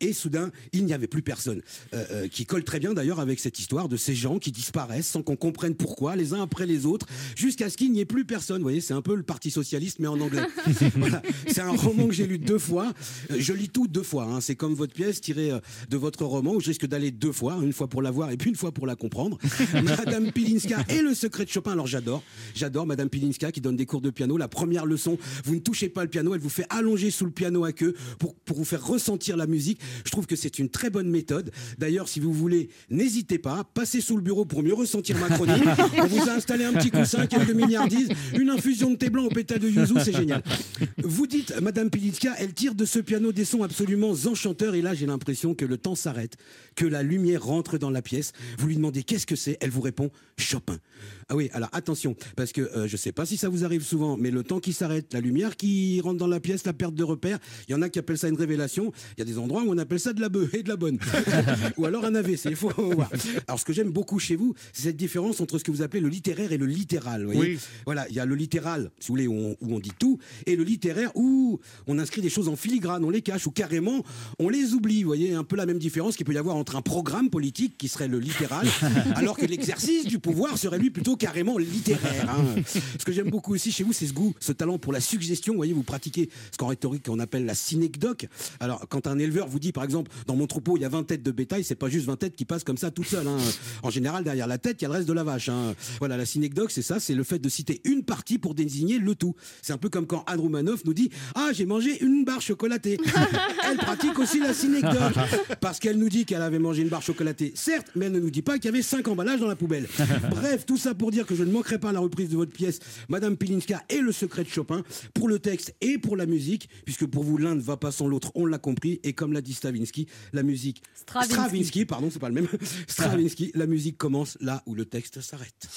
Et soudain, il n'y avait plus personne. Euh, euh, qui colle très bien d'ailleurs avec cette histoire de ces gens qui disparaissent sans qu'on comprenne pourquoi, les uns après les autres, jusqu'à ce qu'il n'y ait plus personne. Vous voyez, c'est un peu le Parti Socialiste, mais en anglais. Voilà. C'est un roman que j'ai lu deux fois. Euh, Je lis tout deux fois. hein. C'est comme votre pièce tirée de votre roman où je risque d'aller deux fois, une fois pour la voir et puis une fois pour la comprendre. Madame Pilinska et le secret de Chopin. Alors j'adore, j'adore Madame Pilinska qui donne des cours de piano. La première leçon, vous ne touchez pas le piano, elle vous fait allonger sous le piano à queue pour, pour vous faire ressentir la musique. Je trouve que c'est une très bonne méthode. D'ailleurs, si vous voulez, n'hésitez pas, passez sous le bureau pour mieux ressentir ma chronique. On vous a installé un petit coussin, quelques milliardises, une infusion de thé blanc au pétale de yuzu, c'est génial. Vous dites, Madame Pilitska, elle tire de ce piano des sons absolument enchanteurs et là j'ai l'impression que le temps s'arrête, que la lumière rentre dans la pièce. Vous lui demandez qu'est-ce que c'est, elle vous répond Chopin. Ah oui, alors attention, parce que euh, je sais pas si ça vous arrive souvent, mais le temps qui s'arrête, la lumière qui rentre dans la pièce, la perte de repère, il y en a qui appellent ça une révélation, il y a des endroits où on appelle ça de la bœuf et de la bonne. Ou alors un AVC, il faut voir. Alors ce que j'aime beaucoup chez vous, c'est cette différence entre ce que vous appelez le littéraire et le littéral. vous voyez Oui. Voilà, il y a le littéral, si vous voulez, où on, où on dit tout, et le littéraire où on inscrit des choses en filigrane, on les cache, ou carrément on les oublie. Vous voyez, un peu la même différence qu'il peut y avoir entre un programme politique qui serait le littéral, alors que l'exercice du pouvoir serait lui plutôt carrément littéraire. hein. Ce que j'aime beaucoup aussi chez vous, c'est ce goût, ce talent pour la suggestion. Vous voyez, vous pratiquez ce qu'en rhétorique on appelle la synecdoque. Alors, quand un éleveur vous dit par exemple, dans mon troupeau, il y a 20 têtes de bétail, c'est pas juste 20 têtes qui passent comme ça toutes seules. hein. En général, derrière la tête, il y a le reste de la vache. hein. Voilà, la synecdoque, c'est ça, c'est le fait de citer une partie pour désigner le tout. C'est un peu comme quand Anne nous dit Ah, j'ai mangé une barre chocolatée. elle pratique aussi la synecdoque. Parce qu'elle nous dit qu'elle avait mangé une barre chocolatée, certes, mais elle ne nous dit pas qu'il y avait cinq emballages dans la poubelle. Bref, tout ça pour dire que je ne manquerai pas la reprise de votre pièce, Madame Pilinska et le secret de Chopin, pour le texte et pour la musique, puisque pour vous, l'un ne va pas sans l'autre, on l'a compris. Et comme l'a dit Stravinsky, la musique. Stravinsky. pardon, c'est pas le même. Stravinsky, la musique commence là où le texte s'arrête.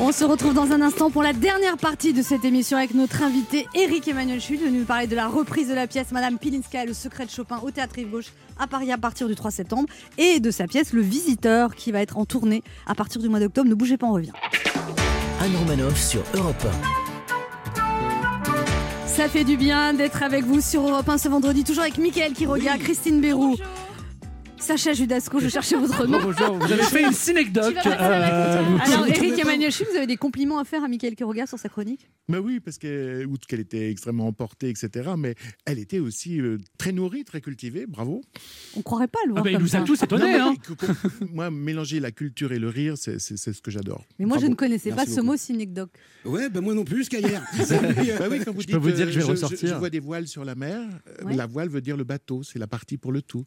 On se retrouve dans un instant pour la dernière partie de cette émission avec notre invité Eric Emmanuel Chute, venu nous parler de la reprise de la pièce Madame Pilinska et le secret de Chopin au Théâtre Rive Gauche à Paris à partir du 3 septembre et de sa pièce Le Visiteur qui va être en tournée à partir du mois d'octobre. Ne bougez pas, on revient. Anne Romanoff sur Europe Ça fait du bien d'être avec vous sur Europe 1 ce vendredi, toujours avec Mickaël qui regarde, Christine Bérou. Sacha Judasco, je cherchais votre nom. Bonjour, vous avez fait une synecdoque. Euh. Alors, Eric Emmanuel vous avez des compliments à faire à Mickaël Quiroga sur sa chronique? Mais oui, parce que, outre qu'elle était extrêmement emportée, etc., mais elle était aussi euh, très nourrie, très cultivée, bravo. On croirait pas le voir Ah bah, il nous ça. a tous étonnés. Non, hein. moi, mélanger la culture et le rire, c'est ce que j'adore. Mais moi, je ne connaissais Merci pas ce mot synecdoque. Ouais, ben moi non plus, jusqu'à hier. Bah oui, quand vous Je dites, peux vous dire que je vais euh, ressortir. Je, vois des voiles sur la mer. Ouais. La voile veut dire le bateau, c'est la partie pour le tout.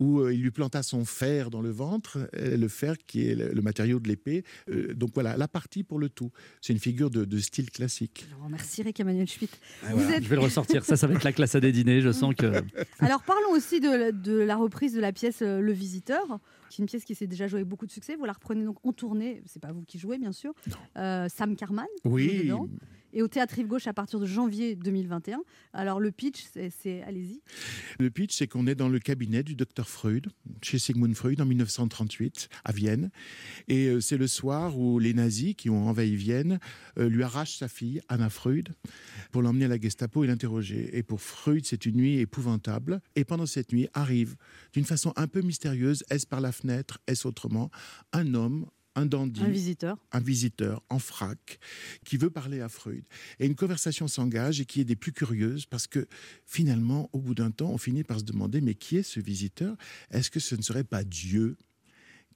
Où euh, il lui planta son fer dans le ventre, euh, le fer qui est le, matériau de l'épée. Euh, donc voilà, la partie pour le tout. C'est une figure de, de style classique. Alors, merci Eric Emmanuel Schmitt. Ah, Vous voilà. êtes- Je vais le ressortir. Ça, ça va être la classe à des dîners. Je sens que. Alors parlons aussi de, de la reprise de la pièce Le Visiteur, qui est une pièce qui s'est déjà jouée avec beaucoup de succès. Vous la reprenez donc en tournée, c'est pas vous qui jouez bien sûr. Euh, Sam Carman joue Oui, dedans. Et au Théâtre Rive Gauche à partir de janvier 2021. Alors le pitch, c'est- allez-y. le pitch, c'est qu'on est dans le cabinet du docteur Freud, chez Sigmund Freud, en 1938, à Vienne. Et euh, c'est le soir où les nazis, qui ont envahi Vienne, euh, lui arrachent sa fille, Anna Freud, pour l'emmener à la Gestapo et l'interroger. Et pour Freud, c'est une nuit épouvantable. Et pendant cette nuit, arrive, d'une façon un peu mystérieuse, est-ce par la fenêtre, est-ce autrement, un homme, un dandy, Un visiteur. un visiteur en frac qui veut parler à Freud. Et une conversation s'engage et qui est des plus curieuses parce que finalement, au bout d'un temps, on finit par se demander mais qui est ce visiteur? Est-ce que ce ne serait pas Dieu?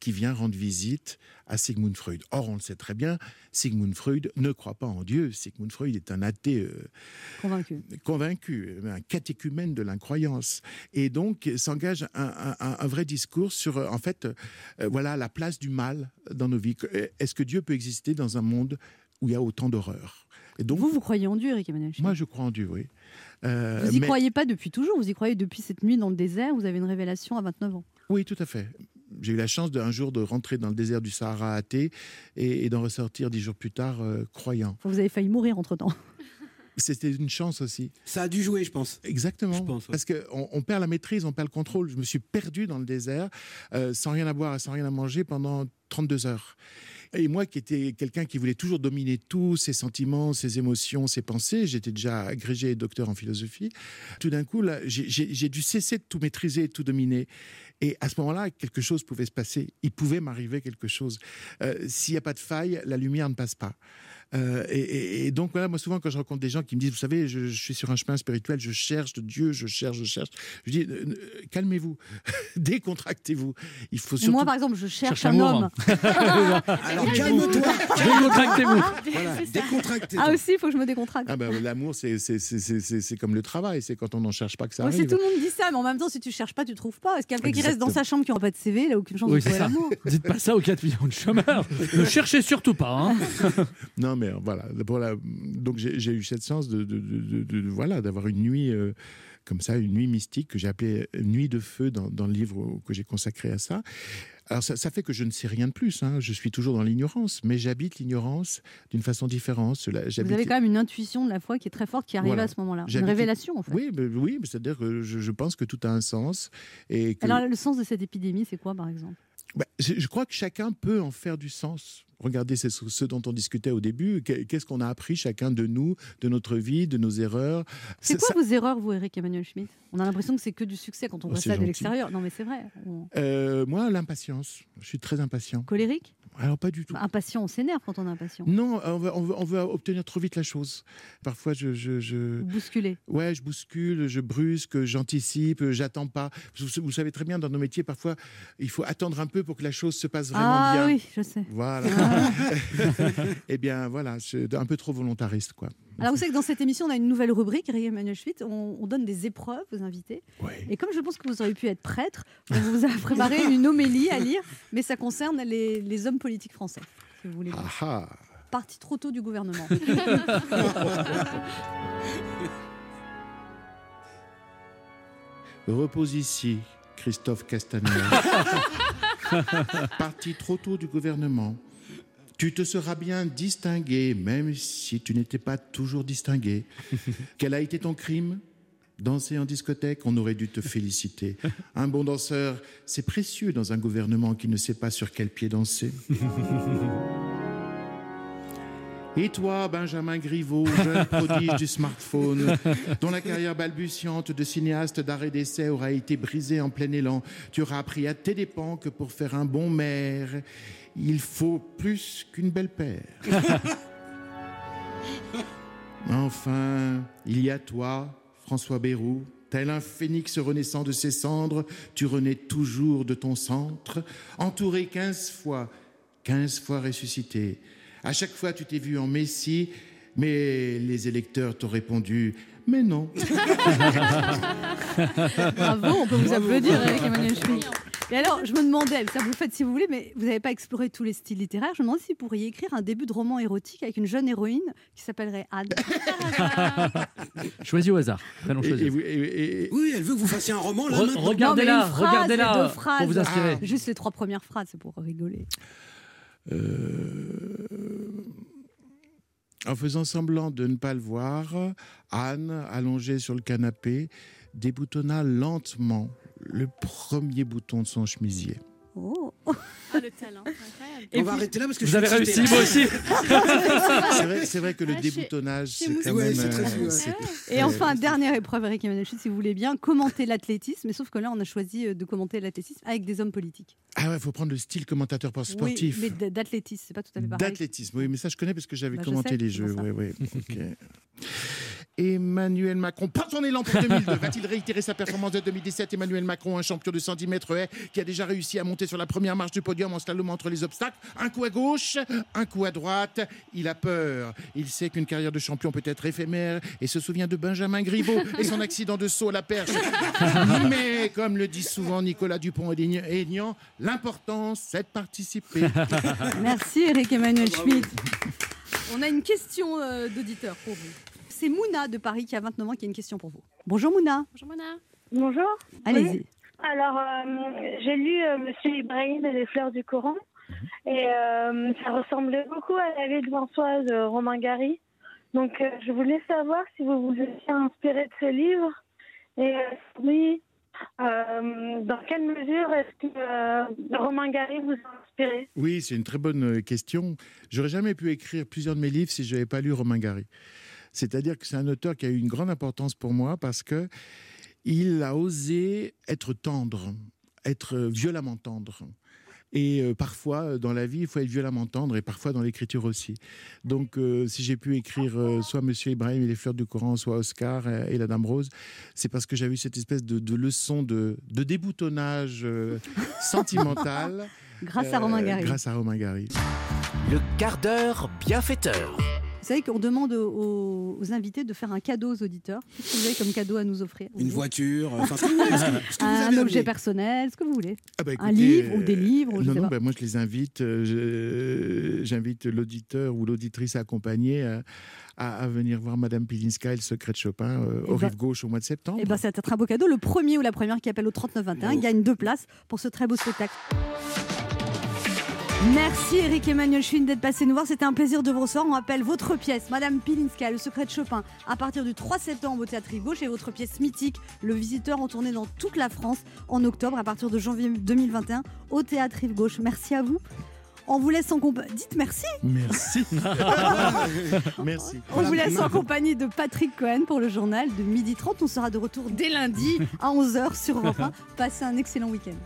Qui vient rendre visite à Sigmund Freud. Or, on le sait très bien, Sigmund Freud ne croit pas en Dieu. Sigmund Freud est un athée euh, Convaincu. convaincu, un catéchumène de l'incroyance. Et donc s'engage un, un- un- un vrai discours sur, euh, en fait, euh, voilà, la place du mal dans nos vies. Euh, Est-ce que Dieu peut exister dans un monde où il y a autant d'horreur Et donc, Vous, vous croyez en Dieu, Eric Emmanuel moi, je crois en Dieu, oui. Euh, Vous y mais- croyez pas depuis toujours, vous y croyez depuis cette nuit dans le désert, vous avez une révélation à 29 ans? Oui, tout à fait. J'ai eu la chance d'un jour de rentrer dans le désert du Sahara athée et, et d'en ressortir dix jours plus tard euh, croyant. Vous avez failli mourir entre-temps. C'était une chance aussi. Ça a dû jouer, je pense. Exactement. Je pense, ouais. Parce qu'on on perd la maîtrise, on perd le contrôle. Je me suis perdu dans le désert, euh, sans rien à boire et sans rien à manger pendant 32 heures. Et moi, qui étais quelqu'un qui voulait toujours dominer tout, ses sentiments, ses émotions, ses pensées, j'étais déjà agrégé et docteur en philosophie. Tout d'un coup, là, j'ai- dû cesser de tout maîtriser, de tout dominer. Et à ce moment-là, quelque chose pouvait se passer. Il pouvait m'arriver quelque chose. Euh, S'il n'y a pas de faille, la lumière ne passe pas. Euh, et, et- et donc voilà, moi souvent quand je rencontre des gens qui me disent, vous savez, je, je suis sur un chemin spirituel, je cherche de Dieu, je cherche, je cherche. Je dis, euh, calmez-vous, décontractez-vous. Il faut surtout. Moi, par exemple, je cherche Cherche un homme. Alors calme-toi. Décontractez-vous. Voilà, décontractez. Ah aussi, il faut que je me décontracte. Ah ben, l'amour, c'est c'est- c'est- c'est- c'est- c'est comme le travail, c'est quand on n'en cherche pas que ça Ouais, c'est arrive. tout le monde dit ça, mais en même temps, si tu cherches pas, tu trouves pas. Est-ce que quelqu'un qui reste dans sa chambre qui n'aura pas de CV, il a aucune chance Oui, de trouver l'amour Dites pas ça aux 4 millions de chômeurs. ne cherchez surtout pas. hein. Non, mais euh, voilà. Pour la- Donc j'ai eu cette chance de, de- de- de- de- voilà d'avoir une nuit euh, comme ça, une nuit mystique que j'ai appelée Nuit de feu dans, dans le livre que j'ai consacré à ça. Alors ça, ça fait que je ne sais rien de plus. hein. Je suis toujours dans l'ignorance, mais j'habite l'ignorance d'une façon différente. Vous avez quand même une intuition de la foi qui est très forte qui arrive Voilà. à ce moment-là. Une révélation, en fait. Oui, mais, oui, c'est-à-dire que je, je pense que tout a un sens et que Alors, le sens de cette épidémie, c'est quoi, par exemple? Bah, je, je crois que chacun peut en faire du sens. Regardez c'est ce, dont on discutait au début. Qu'est- Qu'est-ce qu'on a appris chacun de nous, de notre vie, de nos erreurs? C'est quoi ça- vos erreurs, vous, Eric Emmanuel Schmitt? On a l'impression que c'est que du succès quand on Oh, voit ça de l'extérieur. Non, mais c'est vrai. On- Euh, Moi, l'impatience. Je suis très impatient. Colérique? Alors, pas du tout. Bah, Impatient, on s'énerve quand on est impatient. Non, on veut, on veut- on veut obtenir trop vite la chose. Parfois, je, je, je- Bousculé. Ouais, je bouscule, je brusque, j'anticipe, j'attends pas. Vous, vous savez très bien, dans nos métiers, parfois, il faut attendre un peu pour que la chose se passe vraiment ah bien. oui, je sais. Voilà. eh bien, voilà, c'est un peu trop volontariste, quoi. Alors, vous savez que dans cette émission, on a une nouvelle rubrique, Emmanuel Schmitt. On, on donne des épreuves aux invités. Et comme je pense que vous auriez pu être prêtre, on vous a préparé une homélie à lire, mais ça concerne les, les hommes politiques français. Si vous voulez. Ah ah. Parti trop tôt du gouvernement. Repose ici, Christophe Castaner. Parti trop tôt du gouvernement. Tu te seras bien distingué, même si tu n'étais pas toujours distingué. Quel a été ton crime? Danser en discothèque, on aurait dû te féliciter. Un bon danseur, c'est précieux dans un gouvernement qui ne sait pas sur quel pied danser. Et toi, Benjamin Griveaux, jeune prodige du smartphone, dont la carrière balbutiante de cinéaste d'arrêt d'essai aura été brisée en plein élan, tu auras appris à tes dépens que pour faire un bon maire, il faut plus qu'une belle paire. Enfin, il y a toi, François Bayrou, tel un phénix renaissant de ses cendres, tu renais toujours de ton centre, entouré quinze fois, quinze fois ressuscité. À chaque fois, tu t'es vu en Messie, mais les électeurs t'ont répondu Mais non. Bravo, on peut vous applaudir, Eric Emmanuel Schmitt. Et alors, je me demandais, ça vous le faites si vous voulez, mais vous n'avez pas exploré tous les styles littéraires. Je me demandais si vous pourriez écrire un début de roman érotique avec une jeune héroïne qui s'appellerait Anne. Choisis au hasard. Prénom Et- choisi. et vous- et- et- Oui, elle veut que vous fassiez un roman là Re- regardez-la, regardez-la pour phrases. vous inspirer. Ah. Juste les trois premières phrases, c'est pour rigoler. Euh, En faisant semblant de ne pas le voir, Anne, allongée sur le canapé, déboutonna lentement le premier bouton de son chemisier. Oh. Ah, le talent, incroyable. On va arrêter là parce que Vous je avez réussi, moi aussi. C'est vrai, que le Ah, déboutonnage, c'est quand Ouais, même. c'est très euh, Et enfin, dernière épreuve, Eric Emmanuel si vous voulez bien, commenter l'athlétisme. Mais sauf que là, on a choisi euh, de commenter l'athlétisme avec des hommes politiques. Ah ouais, faut prendre le style commentateur sportif. Oui, mais d'athlétisme, c'est pas tout à fait pareil. D'athlétisme, oui, mais ça je connais parce que j'avais Bah, je commenté sais, les jeux. Oui, oui. ok. Emmanuel Macron, pas son élan pour 2002. Va-t-il réitérer sa performance de 2017 Emmanuel Macron, un champion de 110 mètres haies, qui a déjà réussi à monter sur la première marche du podium en slalom entre les obstacles? Un coup à gauche, un coup à droite. Il a peur. Il sait qu'une carrière de champion peut être éphémère et se souvient de Benjamin Griveaux et son accident de saut à la perche. Mais comme le dit souvent Nicolas Dupont-Aignan, l'important c'est de participer. Merci Eric Emmanuel Schmitt. On a une question euh, d'auditeur pour vous. C'est Mouna de Paris qui a 29 ans qui a une question pour vous. Bonjour Mouna. Bonjour Mona. Bonjour. Allez-y. Oui. Alors, euh, j'ai lu euh, Monsieur Ibrahim et les fleurs du Coran. Et euh, ça ressemblait beaucoup à la vie de François de Romain Gary. Donc, euh, je voulais savoir si vous vous étiez inspiré de ce livre. Et euh, oui, euh, dans quelle mesure est-ce que euh, Romain Gary vous a inspiré? Oui, c'est une très bonne euh, question. J'aurais jamais pu écrire plusieurs de mes livres si je n'avais pas lu Romain Gary. C'est-à-dire que c'est un auteur qui a eu une grande importance pour moi parce que il a osé être tendre, être euh, violemment tendre. Et euh, parfois, euh, dans la vie, il faut être violemment tendre et parfois dans l'écriture aussi. Donc, euh, si j'ai pu écrire euh, soit Monsieur Ibrahim et les fleurs du Coran, soit Oscar et la Dame Rose, c'est parce que j'avais eu cette espèce de, de leçon de, de déboutonnage euh, sentimental. Grâce à Romain Gary. Grâce à Romain Gary. Le quart d'heure bienfaiteur. Vous savez qu'on demande aux, aux invités de faire un cadeau aux auditeurs. Qu'est-ce que vous avez comme cadeau à nous offrir Une voiture, enfin, ce que vous voulez, ce que- ce que vous Un objet personnel, ce que vous voulez. Ah bah, un livre ou euh, des livres, je Non, sais non, pas. bah, moi je les invite, euh, je- j'invite l'auditeur ou l'auditrice accompagnée euh, à, à venir voir Madame Pilinska et le secret de Chopin euh, Eh au ben- Rive Gauche au mois de septembre. Eh ben, ça va être un beau cadeau. Le premier ou la première qui appelle au 3921 gagne deux places pour ce très beau spectacle. Merci Eric Emmanuel Schwinn d'être passé nous voir. C'était un plaisir de vous recevoir. On appelle votre pièce, Madame Pilinska, Le secret de Chopin, à partir du 3 septembre au Théâtre Rive Gauche et votre pièce mythique, Le visiteur, en tournée dans toute la France en octobre à partir de janvier 2021 au Théâtre Rive Gauche. Merci à vous. On vous laisse en compagnie. Dites merci. Merci. Merci. On vous laisse en compagnie de Patrick Cohen pour le journal de 12h30. On sera de retour dès lundi à 11h sur Europe 1. Passez un excellent week-end.